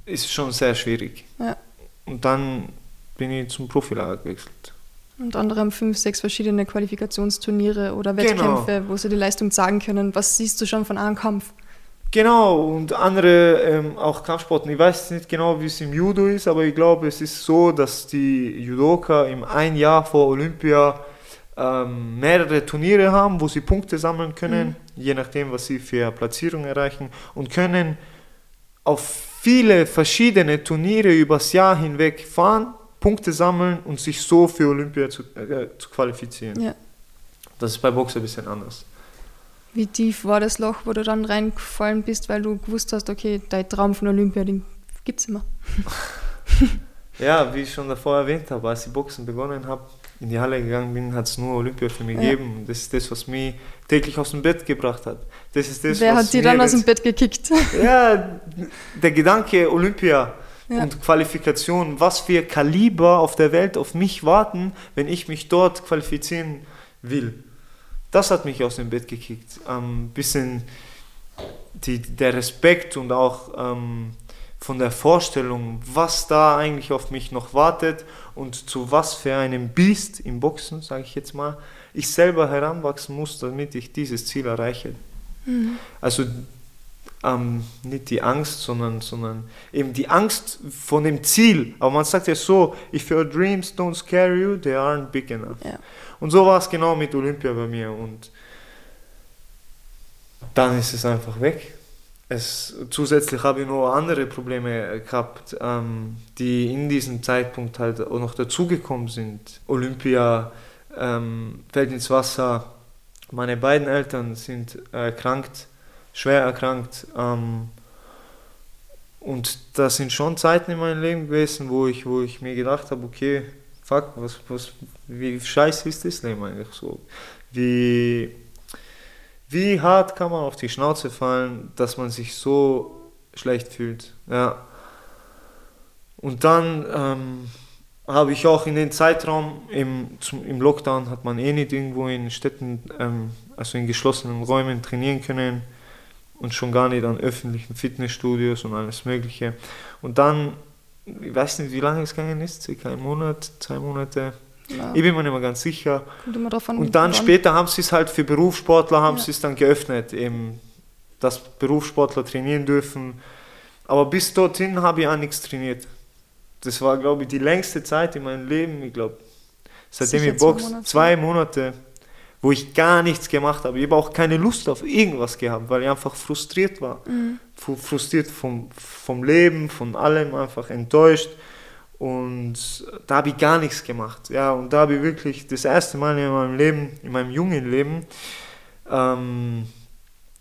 ist schon sehr schwierig. Ja. Und dann bin ich zum Profilager gewechselt. Und andere haben fünf, sechs verschiedene Qualifikationsturniere oder. Wettkämpfe, genau. wo sie die Leistung sagen können. Was siehst du schon von einem Kampf? Genau, und andere ähm, auch Kampfsporten. Ich weiß nicht genau, wie es im Judo ist, aber ich glaube, es ist so, dass die Judoka im ein Jahr vor Olympia ähm, mehrere Turniere haben, wo sie Punkte sammeln können, mhm. je nachdem, was sie für Platzierung erreichen, und können auf viele verschiedene Turniere übers Jahr hinweg fahren, Punkte sammeln und sich so für Olympia zu, äh, zu qualifizieren. Ja. Das ist bei Boxer ein bisschen anders. Wie tief war das Loch, wo du dann reingefallen bist, weil du gewusst hast, okay, dein Traum von Olympia, den gibt es immer? ja, wie ich schon davor erwähnt habe, als ich Boxen begonnen habe, in die Halle gegangen bin, hat es nur Olympia für mich ja. gegeben. Das ist das, was mich täglich aus dem Bett gebracht hat. Das ist das, Wer hat dir dann aus dem Bett gekickt? Ja, der Gedanke Olympia ja. und Qualifikation, was für Kaliber auf der Welt auf mich warten, wenn ich mich dort qualifizieren will das hat mich aus dem Bett gekickt. Ein ähm, bisschen die, der Respekt und auch ähm, von der Vorstellung, was da eigentlich auf mich noch wartet und zu was für einem Biest im Boxen, sage ich jetzt mal, ich selber heranwachsen muss, damit ich dieses Ziel erreiche. Mhm. Also ähm, nicht die Angst, sondern, sondern eben die Angst von dem Ziel. Aber man sagt ja so, if your dreams don't scare you, they aren't big enough. Ja. Und so war es genau mit Olympia bei mir. Und dann ist es einfach weg. Es, zusätzlich habe ich noch andere Probleme gehabt, ähm, die in diesem Zeitpunkt halt auch noch dazugekommen sind. Olympia ähm, fällt ins Wasser. Meine beiden Eltern sind erkrankt, schwer erkrankt. Ähm, und das sind schon Zeiten in meinem Leben gewesen, wo ich, wo ich mir gedacht habe, okay, fuck, was, was, wie scheiße ist das Leben eigentlich so? Wie, wie hart kann man auf die Schnauze fallen, dass man sich so schlecht fühlt? Ja. Und dann ähm, habe ich auch in den Zeitraum im, zum, im Lockdown hat man eh nicht irgendwo in Städten, ähm, also in geschlossenen Räumen trainieren können und schon gar nicht an öffentlichen Fitnessstudios und alles Mögliche. Und dann ich weiß nicht, wie lange es gegangen ist, circa ein Monat, zwei Monate. Ja. Ich bin mir nicht mehr ganz sicher. An, und dann später haben sie es halt für Berufssportler, haben ja. sie es dann geöffnet, eben, dass Berufssportler trainieren dürfen. Aber bis dorthin habe ich auch nichts trainiert. Das war, glaube ich, die längste Zeit in meinem Leben. Ich glaube, seitdem ich boxe, zwei Monate wo ich gar nichts gemacht habe. Ich habe auch keine Lust auf irgendwas gehabt, weil ich einfach frustriert war. Mhm. Frustriert vom, vom Leben, von allem, einfach enttäuscht. Und da habe ich gar nichts gemacht. Ja, und da habe ich wirklich das erste Mal in meinem Leben, in meinem jungen Leben, ähm,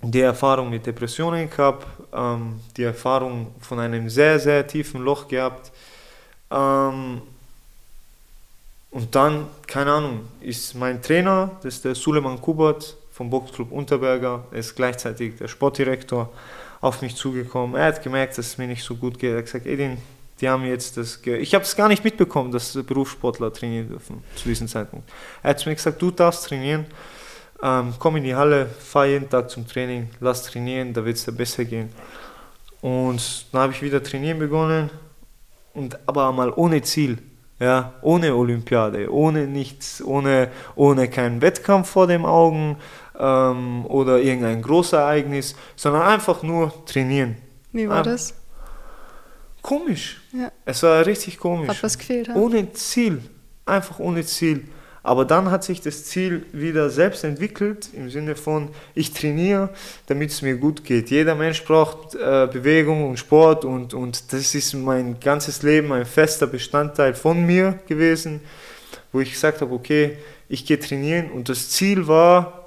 die Erfahrung mit Depressionen gehabt, ähm, die Erfahrung von einem sehr, sehr tiefen Loch gehabt. Ähm, und dann, keine Ahnung, ist mein Trainer, das ist der Suleiman Kubat vom Boxclub Unterberger, er ist gleichzeitig der Sportdirektor, auf mich zugekommen. Er hat gemerkt, dass es mir nicht so gut geht. Er hat gesagt, Edin, Die haben jetzt das. Ge ich habe es gar nicht mitbekommen, dass Berufssportler trainieren dürfen zu diesem Zeitpunkt. Er hat mir gesagt, du darfst trainieren. Ähm, komm in die Halle, fahr jeden Tag zum Training, lass trainieren, da wird es dir besser gehen. Und dann habe ich wieder trainieren begonnen, und aber mal ohne Ziel, ja, ohne Olympiade, ohne nichts, ohne, ohne keinen Wettkampf vor den Augen ähm, oder irgendein Großereignis, sondern einfach nur trainieren. Wie war ähm, das? Komisch. Ja. Es war richtig komisch. Hat was gefehlt. Ohne Ziel. Einfach ohne Ziel. Aber dann hat sich das Ziel wieder selbst entwickelt, im Sinne von, ich trainiere, damit es mir gut geht. Jeder Mensch braucht äh, Bewegung und Sport und, und das ist mein ganzes Leben ein fester Bestandteil von mir gewesen, wo ich gesagt habe, okay, ich gehe trainieren und das Ziel war,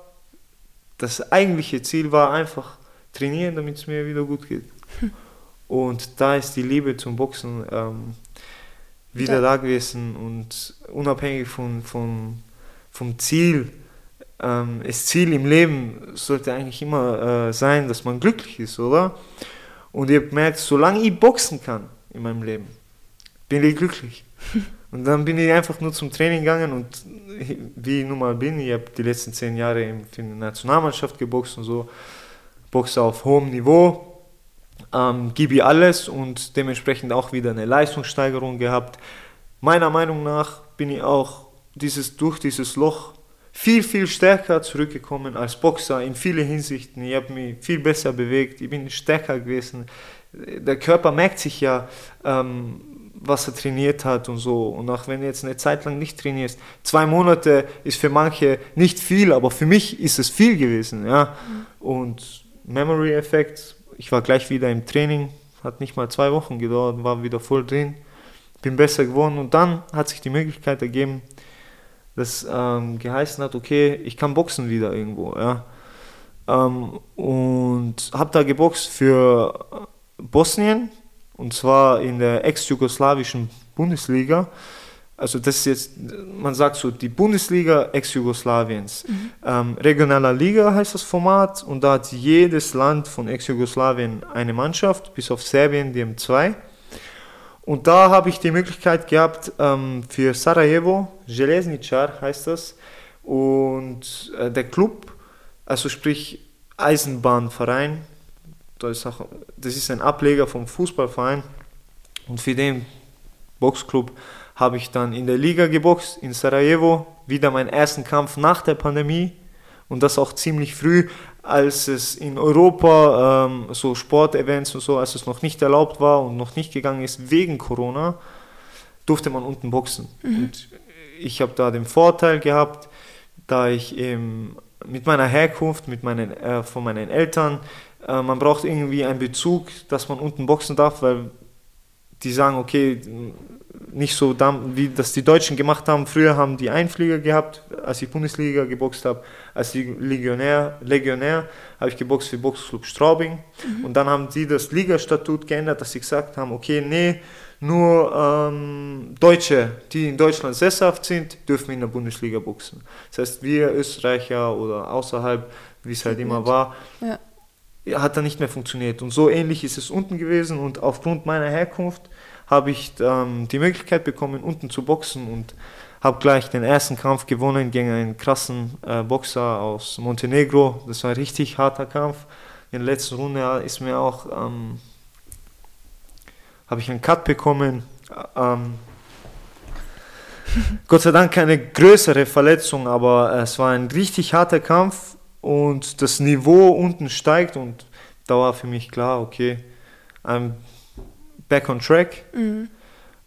das eigentliche Ziel war einfach trainieren, damit es mir wieder gut geht. Und da ist die Liebe zum Boxen ähm, wieder da gewesen und unabhängig von, von, vom Ziel. Ähm, das Ziel im Leben sollte eigentlich immer äh, sein, dass man glücklich ist, oder? Und ihr merkt, solange ich boxen kann in meinem Leben, bin ich glücklich. Und dann bin ich einfach nur zum Training gegangen und wie ich nun mal bin, ich habe die letzten zehn Jahre für die Nationalmannschaft geboxt und so, boxe auf hohem Niveau ähm, gebe ich alles und dementsprechend auch wieder eine Leistungssteigerung gehabt. Meiner Meinung nach bin ich auch dieses, durch dieses Loch viel, viel stärker zurückgekommen als Boxer in vielen Hinsichten. Ich habe mich viel besser bewegt, ich bin stärker gewesen. Der Körper merkt sich ja, ähm, was er trainiert hat und so. Und auch wenn du jetzt eine Zeit lang nicht trainierst, zwei Monate ist für manche nicht viel, aber für mich ist es viel gewesen. Ja? Mhm. Und Memory-Effekt ich war gleich wieder im Training, hat nicht mal zwei Wochen gedauert, war wieder voll drin, bin besser geworden und dann hat sich die Möglichkeit ergeben, dass ähm, geheißen hat, okay, ich kann boxen wieder irgendwo, ja. Ähm, und habe da geboxt für Bosnien und zwar in der ex-jugoslawischen Bundesliga also das ist jetzt, man sagt so, die Bundesliga Ex-Jugoslawiens. Mhm. Ähm, regionaler Liga heißt das Format und da hat jedes Land von Ex-Jugoslawien eine Mannschaft, bis auf Serbien, die haben zwei. Und da habe ich die Möglichkeit gehabt für Sarajevo, Železničar heißt das, und äh, der Club, also sprich Eisenbahnverein, das ist ein Ableger vom Fußballverein und für den Boxclub habe ich dann in der Liga geboxt in Sarajevo, wieder meinen ersten Kampf nach der Pandemie und das auch ziemlich früh, als es in Europa ähm, so Sportevents und so, als es noch nicht erlaubt war und noch nicht gegangen ist wegen Corona, durfte man unten boxen. Mhm. Und ich habe da den Vorteil gehabt, da ich eben mit meiner Herkunft, mit meinen, äh, von meinen Eltern, äh, man braucht irgendwie einen Bezug, dass man unten boxen darf, weil die sagen, okay, nicht so, wie das die Deutschen gemacht haben. Früher haben die Einflieger gehabt, als ich Bundesliga geboxt habe. Als Legionär, Legionär habe ich geboxt für Boxclub Straubing. Mhm. Und dann haben die das Ligastatut geändert, dass sie gesagt haben, okay, nee, nur ähm, Deutsche, die in Deutschland sesshaft sind, dürfen in der Bundesliga boxen. Das heißt, wir Österreicher oder außerhalb, wie es halt immer war, ja. hat dann nicht mehr funktioniert. Und so ähnlich ist es unten gewesen. Und aufgrund meiner Herkunft habe ich ähm, die Möglichkeit bekommen, unten zu boxen und habe gleich den ersten Kampf gewonnen gegen einen krassen äh, Boxer aus Montenegro. Das war ein richtig harter Kampf. In der letzten Runde ist mir auch ähm, habe ich einen Cut bekommen. Ähm, Gott sei Dank keine größere Verletzung, aber es war ein richtig harter Kampf und das Niveau unten steigt und da war für mich klar, okay, I'm back on track. Mhm.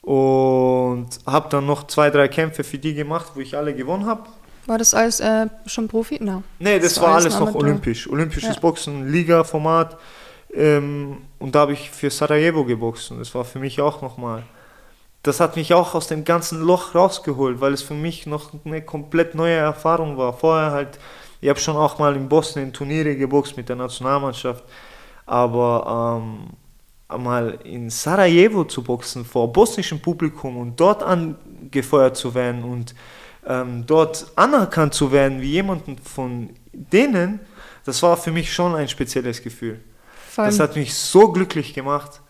Und habe dann noch zwei, drei Kämpfe für die gemacht, wo ich alle gewonnen habe. War das alles äh, schon Profi? No. Nee, das, das war alles noch olympisch. Olympisches ja. Boxen, Liga-Format. Ähm, und da habe ich für Sarajevo geboxt. Und das war für mich auch nochmal. Das hat mich auch aus dem ganzen Loch rausgeholt, weil es für mich noch eine komplett neue Erfahrung war. Vorher halt, ich habe schon auch mal in Bosnien Turniere geboxt mit der Nationalmannschaft. Aber ähm, einmal in Sarajevo zu boxen vor bosnischem Publikum und dort angefeuert zu werden und ähm, dort anerkannt zu werden wie jemanden von denen, das war für mich schon ein spezielles Gefühl. Das hat mich so glücklich gemacht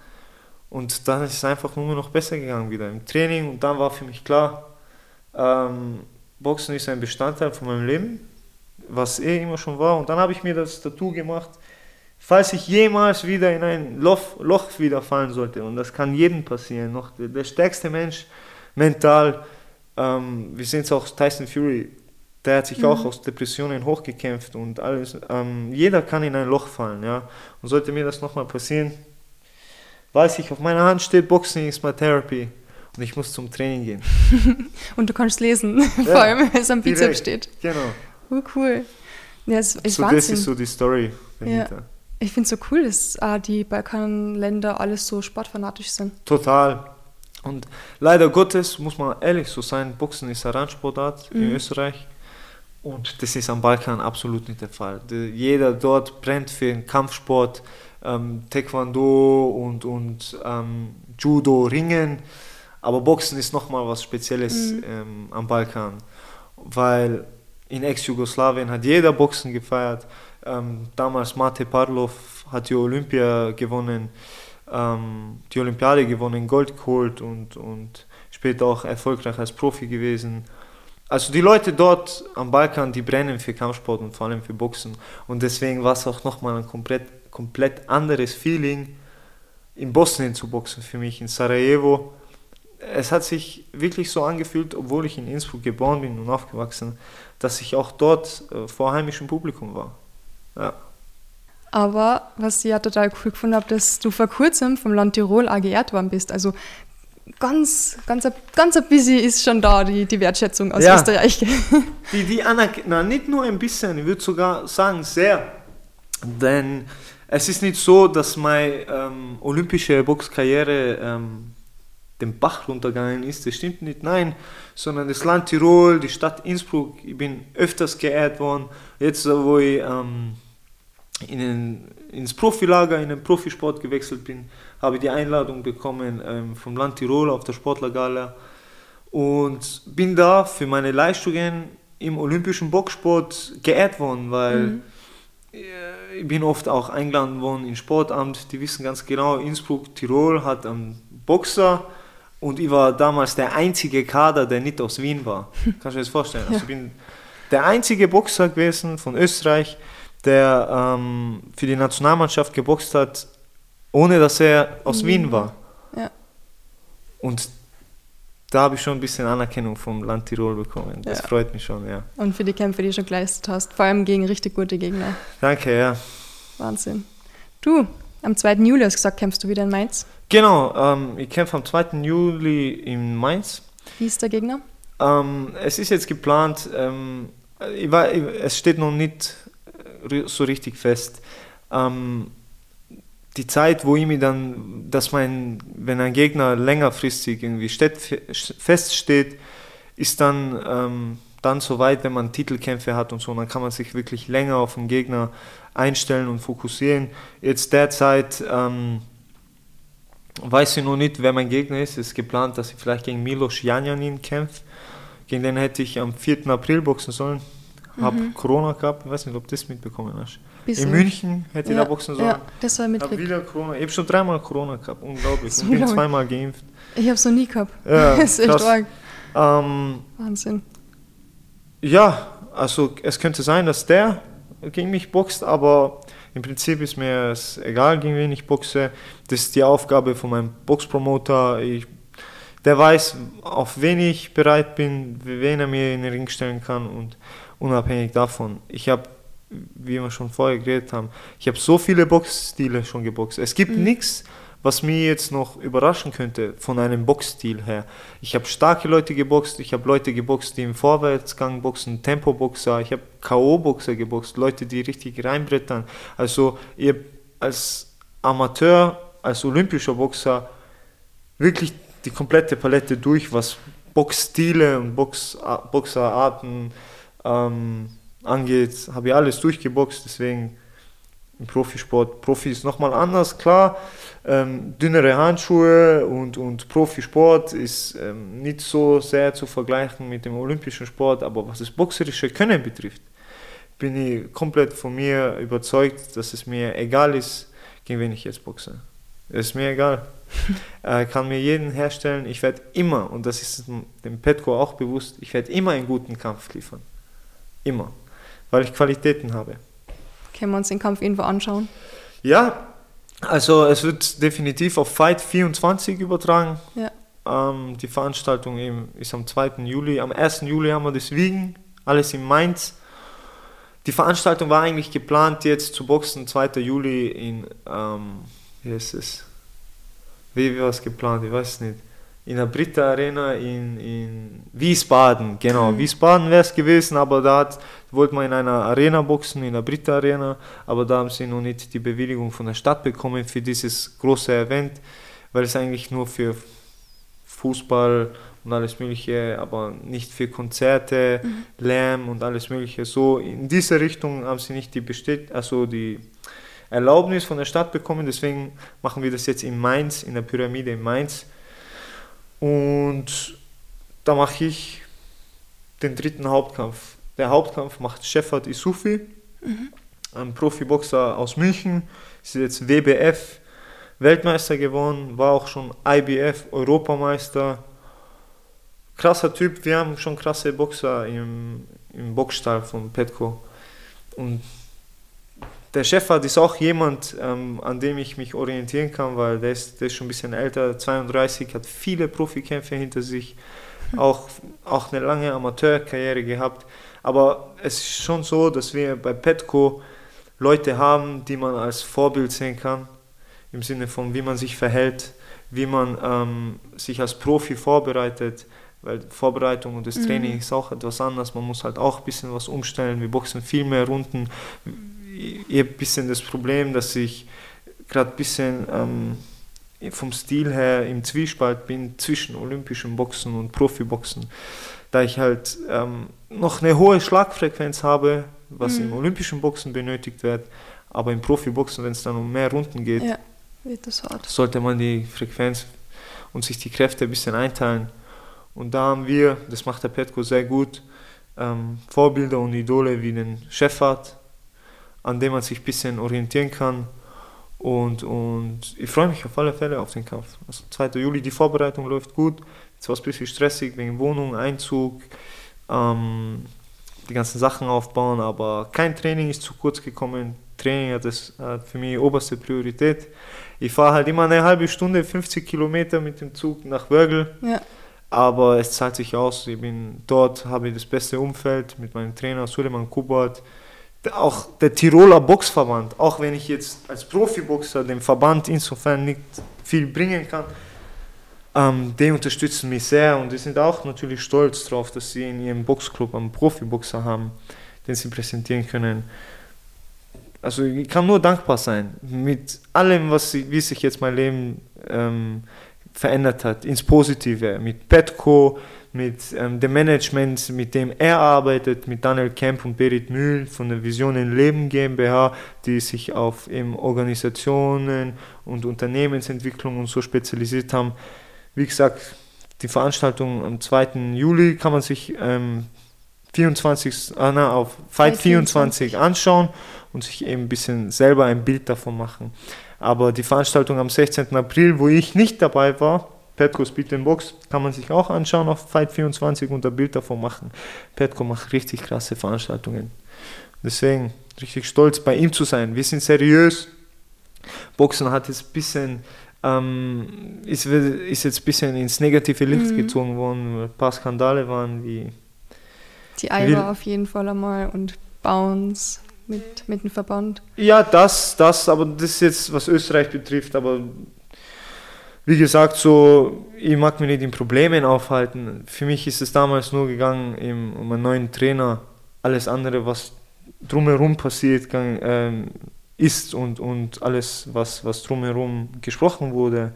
Und dann ist es einfach nur noch besser gegangen wieder im Training. Und dann war für mich klar, ähm, Boxen ist ein Bestandteil von meinem Leben, was eh immer schon war. Und dann habe ich mir das Tattoo gemacht, falls ich jemals wieder in ein Loch, Loch wieder fallen sollte. Und das kann jedem passieren. Noch der, der stärkste Mensch mental. Ähm, wir sehen es auch Tyson Fury. Der hat sich mhm. auch aus Depressionen hochgekämpft und alles. Ähm, jeder kann in ein Loch fallen, ja. Und sollte mir das nochmal passieren, weiß ich, auf meiner Hand steht, Boxing ist my therapy. Und ich muss zum Training gehen. und du kannst lesen, ja, vor allem, wenn es am Bizeps steht. Genau. Oh, cool. Ja, es ist so, Wahnsinn. das ist so die Story dahinter. Ja. Ich finde es so cool, dass äh, die Balkanländer alles so sportfanatisch sind. Total. Und leider Gottes muss man ehrlich so sein, Boxen ist Randsportart mhm. in Österreich. Und das ist am Balkan absolut nicht der Fall. Jeder dort brennt für den Kampfsport, ähm, Taekwondo und, und ähm, Judo, Ringen. Aber Boxen ist nochmal was Spezielles mhm. ähm, am Balkan, weil in Ex-Jugoslawien hat jeder Boxen gefeiert. Ähm, damals Mate Parlov hat die Olympia gewonnen, ähm, die Olympiade gewonnen, Gold geholt und, und später auch erfolgreich als Profi gewesen. Also die Leute dort am Balkan, die brennen für Kampfsport und vor allem für Boxen. Und deswegen war es auch nochmal ein komplett, komplett anderes Feeling, in Bosnien zu boxen für mich, in Sarajevo. Es hat sich wirklich so angefühlt, obwohl ich in Innsbruck geboren bin und aufgewachsen, dass ich auch dort äh, vor heimischem Publikum war. Ja. Aber was ich ja total cool gefunden habe, dass du vor kurzem vom Land Tirol auch geehrt worden bist. Also ganz, ganz, ganz ein bisschen ist schon da, die, die Wertschätzung aus ja. Österreich. Die, die Anerkennung, nicht nur ein bisschen, ich würde sogar sagen sehr. Denn es ist nicht so, dass meine ähm, olympische Boxkarriere ähm, den Bach runtergegangen ist. Das stimmt nicht, nein. Sondern das Land Tirol, die Stadt Innsbruck, ich bin öfters geehrt worden. Jetzt, wo ich ähm, in den, ins Profilager, in den Profisport gewechselt bin, habe die Einladung bekommen ähm, vom Land Tirol auf der Sportlergala und bin da für meine Leistungen im olympischen Boxsport geehrt worden, weil mhm. Äh, ich bin oft auch eingeladen worden in Sportamt, die wissen ganz genau, Innsbruck, Tirol hat einen Boxer und ich war damals der einzige Kader, der nicht aus Wien war. Kannst du dir das vorstellen? Also ich bin der einzige Boxer gewesen von Österreich, der ähm, für die Nationalmannschaft geboxt hat, ohne dass er aus mhm. Wien war. Ja. Und da habe ich schon ein bisschen Anerkennung vom Land Tirol bekommen. Das ja. freut mich schon, ja. Und für die Kämpfe, die du schon geleistet hast, vor allem gegen richtig gute Gegner. Danke, ja. Wahnsinn. Du, am 2. Juli hast du gesagt, kämpfst du wieder in Mainz? Genau, ähm, ich kämpfe am 2. Juli in Mainz. Wie ist der Gegner? Ähm, es ist jetzt geplant, ähm, ich war, ich, es steht noch nicht so richtig fest. Ähm, die Zeit, wo ich mir dann, dass mein, wenn ein Gegner längerfristig irgendwie steht, feststeht, ist dann, ähm, dann soweit, wenn man Titelkämpfe hat und so, dann kann man sich wirklich länger auf den Gegner einstellen und fokussieren. Jetzt derzeit ähm, weiß ich noch nicht, wer mein Gegner ist. Es ist geplant, dass ich vielleicht gegen Milos Janjanin kämpfe. Gegen den hätte ich am 4. April boxen sollen habe mhm. Corona gehabt, ich weiß nicht, ob du das mitbekommen hast. Bisschen. In München hätte ich da boxen sollen. Ja, das war mit hab wieder Corona. Ich habe schon dreimal Corona gehabt, unglaublich. So ich bin zweimal geimpft. Ich habe es noch nie gehabt. Ja, das ist echt arg. Ähm, Wahnsinn. Ja, also es könnte sein, dass der gegen mich boxt, aber im Prinzip ist mir es egal, gegen wen ich boxe. Das ist die Aufgabe von meinem Boxpromoter. Ich, der weiß, auf wen ich bereit bin, wen er mir in den Ring stellen kann und unabhängig davon, ich habe, wie wir schon vorher geredet haben, ich habe so viele Boxstile schon geboxt. Es gibt mhm. nichts, was mir jetzt noch überraschen könnte von einem Boxstil her. Ich habe starke Leute geboxt, ich habe Leute geboxt, die im Vorwärtsgang boxen, Tempo-Boxer, ich habe K.O.-Boxer geboxt, Leute, die richtig reinbrettern. Also ihr als Amateur, als olympischer Boxer wirklich die komplette Palette durch, was Boxstile und Box, Boxerarten ähm, angeht, habe ich alles durchgeboxt, deswegen im Profisport. Profi ist nochmal anders, klar. Ähm, dünnere Handschuhe und, und Profisport ist ähm, nicht so sehr zu vergleichen mit dem olympischen Sport, aber was das boxerische Können betrifft, bin ich komplett von mir überzeugt, dass es mir egal ist, gegen wen ich jetzt boxe. Es ist mir egal. äh, kann mir jeden herstellen. Ich werde immer, und das ist dem Petko auch bewusst, ich werde immer einen guten Kampf liefern. Immer. Weil ich Qualitäten habe. Können wir uns den Kampf irgendwo anschauen? Ja, also es wird definitiv auf Fight 24 übertragen. Ja. Ähm, die Veranstaltung eben ist am 2. Juli. Am 1. Juli haben wir das Wiegen, alles in Mainz. Die Veranstaltung war eigentlich geplant, jetzt zu boxen, 2. Juli in, ähm, wie heißt es? Wie war es geplant? Ich weiß es nicht. In der Britta Arena in, in Wiesbaden, genau. Mhm. Wiesbaden wäre es gewesen, aber da hat, wollte man in einer Arena boxen, in der Britta Arena, aber da haben sie noch nicht die Bewilligung von der Stadt bekommen für dieses große Event, weil es eigentlich nur für Fußball und alles Mögliche, aber nicht für Konzerte, mhm. Lärm und alles Mögliche. So in diese Richtung haben sie nicht die Bestät also die Erlaubnis von der Stadt bekommen, deswegen machen wir das jetzt in Mainz, in der Pyramide in Mainz. Und da mache ich den dritten Hauptkampf. Der Hauptkampf macht Shepard Isufi, mhm. ein Profiboxer aus München, ist jetzt WBF Weltmeister geworden, war auch schon IBF Europameister krasser Typ. Wir haben schon krasse Boxer im, im Boxstall von Petko. Und der Chefat ist auch jemand, ähm, an dem ich mich orientieren kann, weil der ist, der ist schon ein bisschen älter, 32, hat viele Profikämpfe hinter sich, auch, auch eine lange Amateurkarriere gehabt. Aber es ist schon so, dass wir bei Petco Leute haben, die man als Vorbild sehen kann, im Sinne von, wie man sich verhält, wie man ähm, sich als Profi vorbereitet, weil Vorbereitung und das Training mhm. ist auch etwas anders. Man muss halt auch ein bisschen was umstellen. Wir boxen viel mehr Runden. Habe ein bisschen das Problem, dass ich gerade ein bisschen ähm, vom Stil her im Zwiespalt bin zwischen olympischem Boxen und Profiboxen. Da ich halt ähm, noch eine hohe Schlagfrequenz habe, was mhm. im olympischen Boxen benötigt wird, aber im Profiboxen, wenn es dann um mehr Runden geht, ja, sollte man die Frequenz und sich die Kräfte ein bisschen einteilen. Und da haben wir, das macht der Petko sehr gut, ähm, Vorbilder und Idole wie den Chefart, an dem man sich ein bisschen orientieren kann. Und, und ich freue mich auf alle Fälle auf den Kampf. Also 2. Juli, die Vorbereitung läuft gut. Jetzt war es ein bisschen stressig wegen Wohnung, Einzug, ähm, die ganzen Sachen aufbauen, aber kein Training ist zu kurz gekommen. Training hat das hat für mich oberste Priorität. Ich fahre halt immer eine halbe Stunde, 50 Kilometer mit dem Zug nach Wörgl. Ja aber es zahlt sich aus. Ich bin dort, habe ich das beste Umfeld mit meinem Trainer Suleiman Kubat. Auch der Tiroler Boxverband, auch wenn ich jetzt als Profiboxer dem Verband insofern nicht viel bringen kann, ähm, die unterstützen mich sehr und die sind auch natürlich stolz darauf, dass sie in ihrem Boxclub einen Profiboxer haben, den sie präsentieren können. Also ich kann nur dankbar sein mit allem, was wie sich jetzt mein Leben ähm, verändert hat, ins Positive. Mit Petco, mit ähm, dem Management, mit dem er arbeitet, mit Daniel Kemp und Berit Mühl von der Vision in Leben GmbH, die sich auf eben Organisationen und Unternehmensentwicklung und so spezialisiert haben. Wie gesagt, die Veranstaltung am 2. Juli kann man sich ähm, 24, ah, na, auf Fight 24 anschauen und sich eben ein bisschen selber ein Bild davon machen. Aber die Veranstaltung am 16. April, wo ich nicht dabei war, Petko Speed in Box, kann man sich auch anschauen auf Fight24 und ein Bild davon machen. Petko macht richtig krasse Veranstaltungen. Deswegen richtig stolz, bei ihm zu sein. Wir sind seriös. Boxen hat jetzt ein bisschen, ähm, ist, ist jetzt ein bisschen ins negative Licht mhm. gezogen worden. Ein paar Skandale waren wie. Die Eiber auf jeden Fall einmal und Bounce mit, mit dem Verband? Ja, das, das, aber das ist jetzt, was Österreich betrifft, aber wie gesagt, so, ich mag mich nicht in Problemen aufhalten. Für mich ist es damals nur gegangen im, um einen neuen Trainer. Alles andere, was drumherum passiert äh, ist und, und alles, was, was drumherum gesprochen wurde,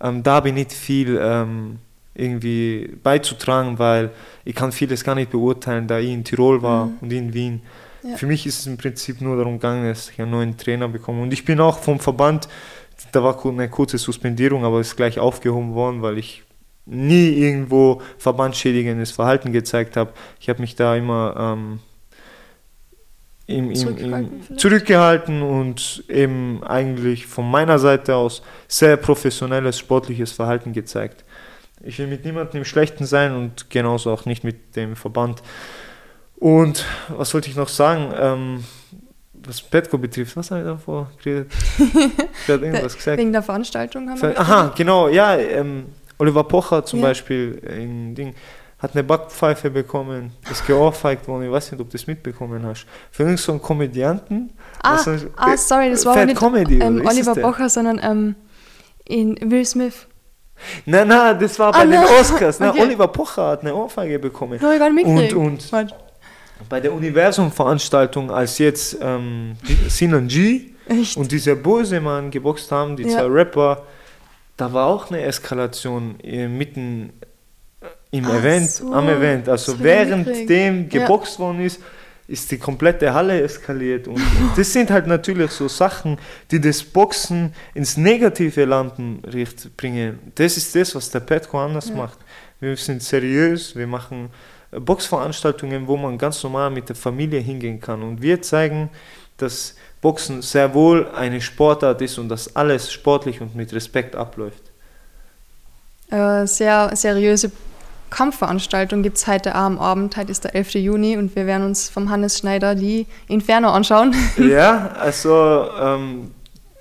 ähm, da habe ich nicht viel ähm, irgendwie beizutragen, weil ich kann vieles gar nicht beurteilen, da ich in Tirol war mhm. und in Wien. Ja. Für mich ist es im Prinzip nur darum gegangen, dass ich einen neuen Trainer bekomme. Und ich bin auch vom Verband, da war eine kurze Suspendierung, aber ist gleich aufgehoben worden, weil ich nie irgendwo verbandschädigendes Verhalten gezeigt habe. Ich habe mich da immer, ähm, im, im, im, zurückgehalten und eben eigentlich von meiner Seite aus sehr professionelles sportliches Verhalten gezeigt. Ich will mit niemandem im Schlechten sein und genauso auch nicht mit dem Verband. Und was wollte ich noch sagen? Ähm, was Petco betrifft, was habe ich davor geredet? Ich habe irgendwas gesagt. Wegen der Veranstaltung haben wir. Aha, genau, ja. Ähm, Oliver Pocher zum ja. Beispiel in Ding, hat eine Backpfeife bekommen, ist geohrfeigt worden, ich weiß nicht, ob du das mitbekommen hast. Für irgendeinen so einen Komödianten. Ah, ah, sorry, das war nicht Comedy, ähm, Oliver Pocher, sondern ähm, in Will Smith. Nein, nein, das war bei ah, den Oscars. Okay. Oliver Pocher hat eine Ohrfeige bekommen. No, ich gar nicht und, und bei der Universum-Veranstaltung, als jetzt ähm, Sinan G Echt? und dieser böse Mann geboxt haben, die ja. zwei Rapper, da war auch eine Eskalation äh, mitten im Ach Event, so. am Event. Also währenddem geboxt ja. worden ist, ist die komplette Halle eskaliert. Und, das sind halt natürlich so Sachen, die das Boxen ins negative Landen bringen. Das ist das, was der Petco anders ja. macht. Wir sind seriös, wir machen Boxveranstaltungen, wo man ganz normal mit der Familie hingehen kann. Und wir zeigen, dass Boxen sehr wohl eine Sportart ist und dass alles sportlich und mit Respekt abläuft. Äh, sehr seriöse Kampfveranstaltung gibt es heute am Abend. Heute ist der 11. Juni und wir werden uns vom Hannes Schneider die Inferno anschauen. Ja, also ähm,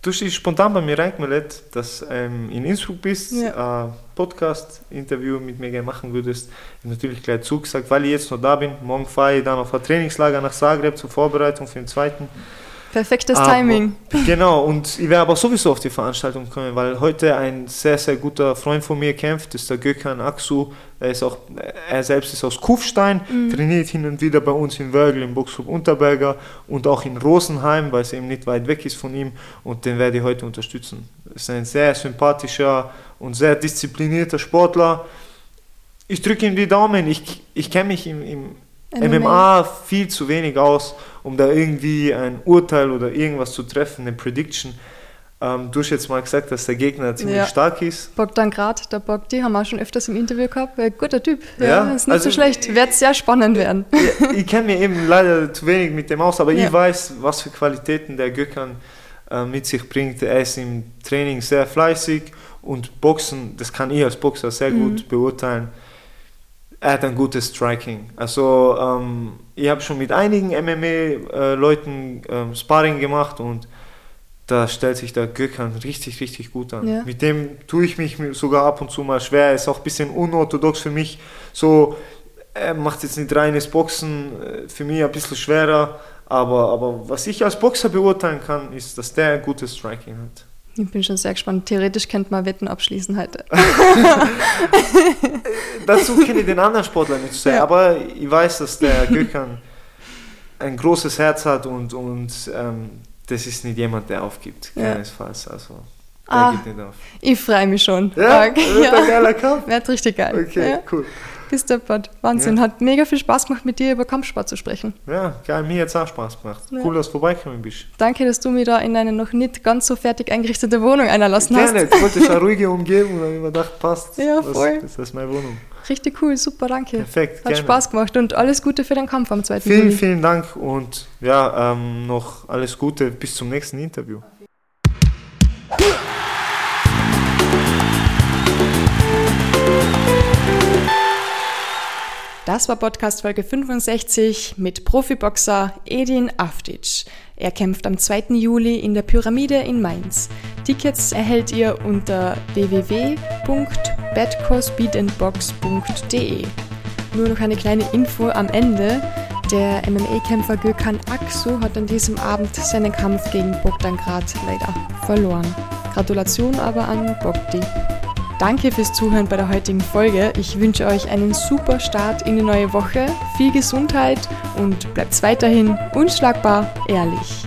du bist spontan bei mir reingemeldet, dass ähm, in Innsbruck bist, ja. äh, Podcast-Interview mit mir gerne machen würdest. Ich habe natürlich gleich zugesagt, weil ich jetzt noch da bin. Morgen fahre ich dann auf ein Trainingslager nach Zagreb zur Vorbereitung für den zweiten. Perfektes aber, Timing. Genau, und ich werde aber sowieso auf die Veranstaltung kommen, weil heute ein sehr, sehr guter Freund von mir kämpft, das ist der Gökhan Aksu. Er, ist auch, er selbst ist aus Kufstein, mhm. trainiert hin und wieder bei uns in Wörgl, im Boxclub Unterberger und auch in Rosenheim, weil es eben nicht weit weg ist von ihm und den werde ich heute unterstützen. Er ist ein sehr sympathischer und sehr disziplinierter Sportler. Ich drücke ihm die Daumen, ich, ich kenne mich im, im MMA. MMA viel zu wenig aus, um da irgendwie ein Urteil oder irgendwas zu treffen, eine Prediction. Ähm, du hast jetzt mal gesagt, dass der Gegner ziemlich ja. stark ist. Bogdan Grad, der Bogdi, haben wir auch schon öfters im Interview gehabt. Ein guter Typ. Ja, ja ist nicht also, so schlecht. Wird sehr spannend werden. Ja, ich kenne mir eben leider zu wenig mit dem aus, aber ich weiß, was für Qualitäten der Gökhan äh, mit sich bringt. Er ist im Training sehr fleißig und Boxen, das kann ich als Boxer sehr mhm. gut beurteilen er hat ein gutes Striking. Also ähm, ich habe schon mit einigen MMA-Leuten äh, ähm, Sparring gemacht und da stellt sich der Gökhan richtig, richtig gut an. Ja. Mit dem tue ich mich sogar ab und zu mal schwer. Ist auch ein bisschen unorthodox für mich. So, er macht jetzt nicht reines Boxen, äh, für mich ein bisschen schwerer. Aber, aber was ich als Boxer beurteilen kann, ist, dass der ein gutes Striking hat. Ich bin schon sehr gespannt. Theoretisch könnte man Wetten abschließen heute. Dazu kenne ich den anderen Sportler nicht so sehr, ja. aber ich weiß, dass der Gökhan ein großes Herz hat und, und ähm, das ist nicht jemand, der aufgibt. Keinesfalls. Also, der ah, geht nicht auf. Ich freue mich schon. Ja, okay, wird ja. ein geiler Kampf. Wird richtig geil. Okay, cool. Bis deppert. Wahnsinn. Ja. Hat mega viel Spaß gemacht, mit dir über Kampfsport zu sprechen. Ja, geil. Mir hat es auch Spaß gemacht. Ja. Cool, dass du vorbeigekommen bist. Danke, dass du mich da in eine noch nicht ganz so fertig eingerichtete Wohnung einlassen hast. Gerne. Ich wollte eine ruhige Umgebung und habe mir gedacht, passt. Ja, voll. Das, das ist meine Wohnung. Richtig cool, super, danke. Perfekt, Hat gerne. Spaß gemacht und alles Gute für den Kampf am 2. Vielen, Juli. vielen Dank und ja, ähm, noch alles Gute bis zum nächsten Interview. Das war Podcast Folge 65 mit Profiboxer Edin Aftic. Er kämpft am 2. Juli in der Pyramide in Mainz. Tickets erhält ihr unter www.badcosbeatandbox.de. Nur noch eine kleine Info am Ende. Der MMA-Kämpfer Gökhan Aksu hat an diesem Abend seinen Kampf gegen Bogdan Grad leider verloren. Gratulation aber an Bogdi. Danke fürs Zuhören bei der heutigen Folge. Ich wünsche euch einen super Start in die neue Woche, viel Gesundheit und bleibt weiterhin unschlagbar ehrlich.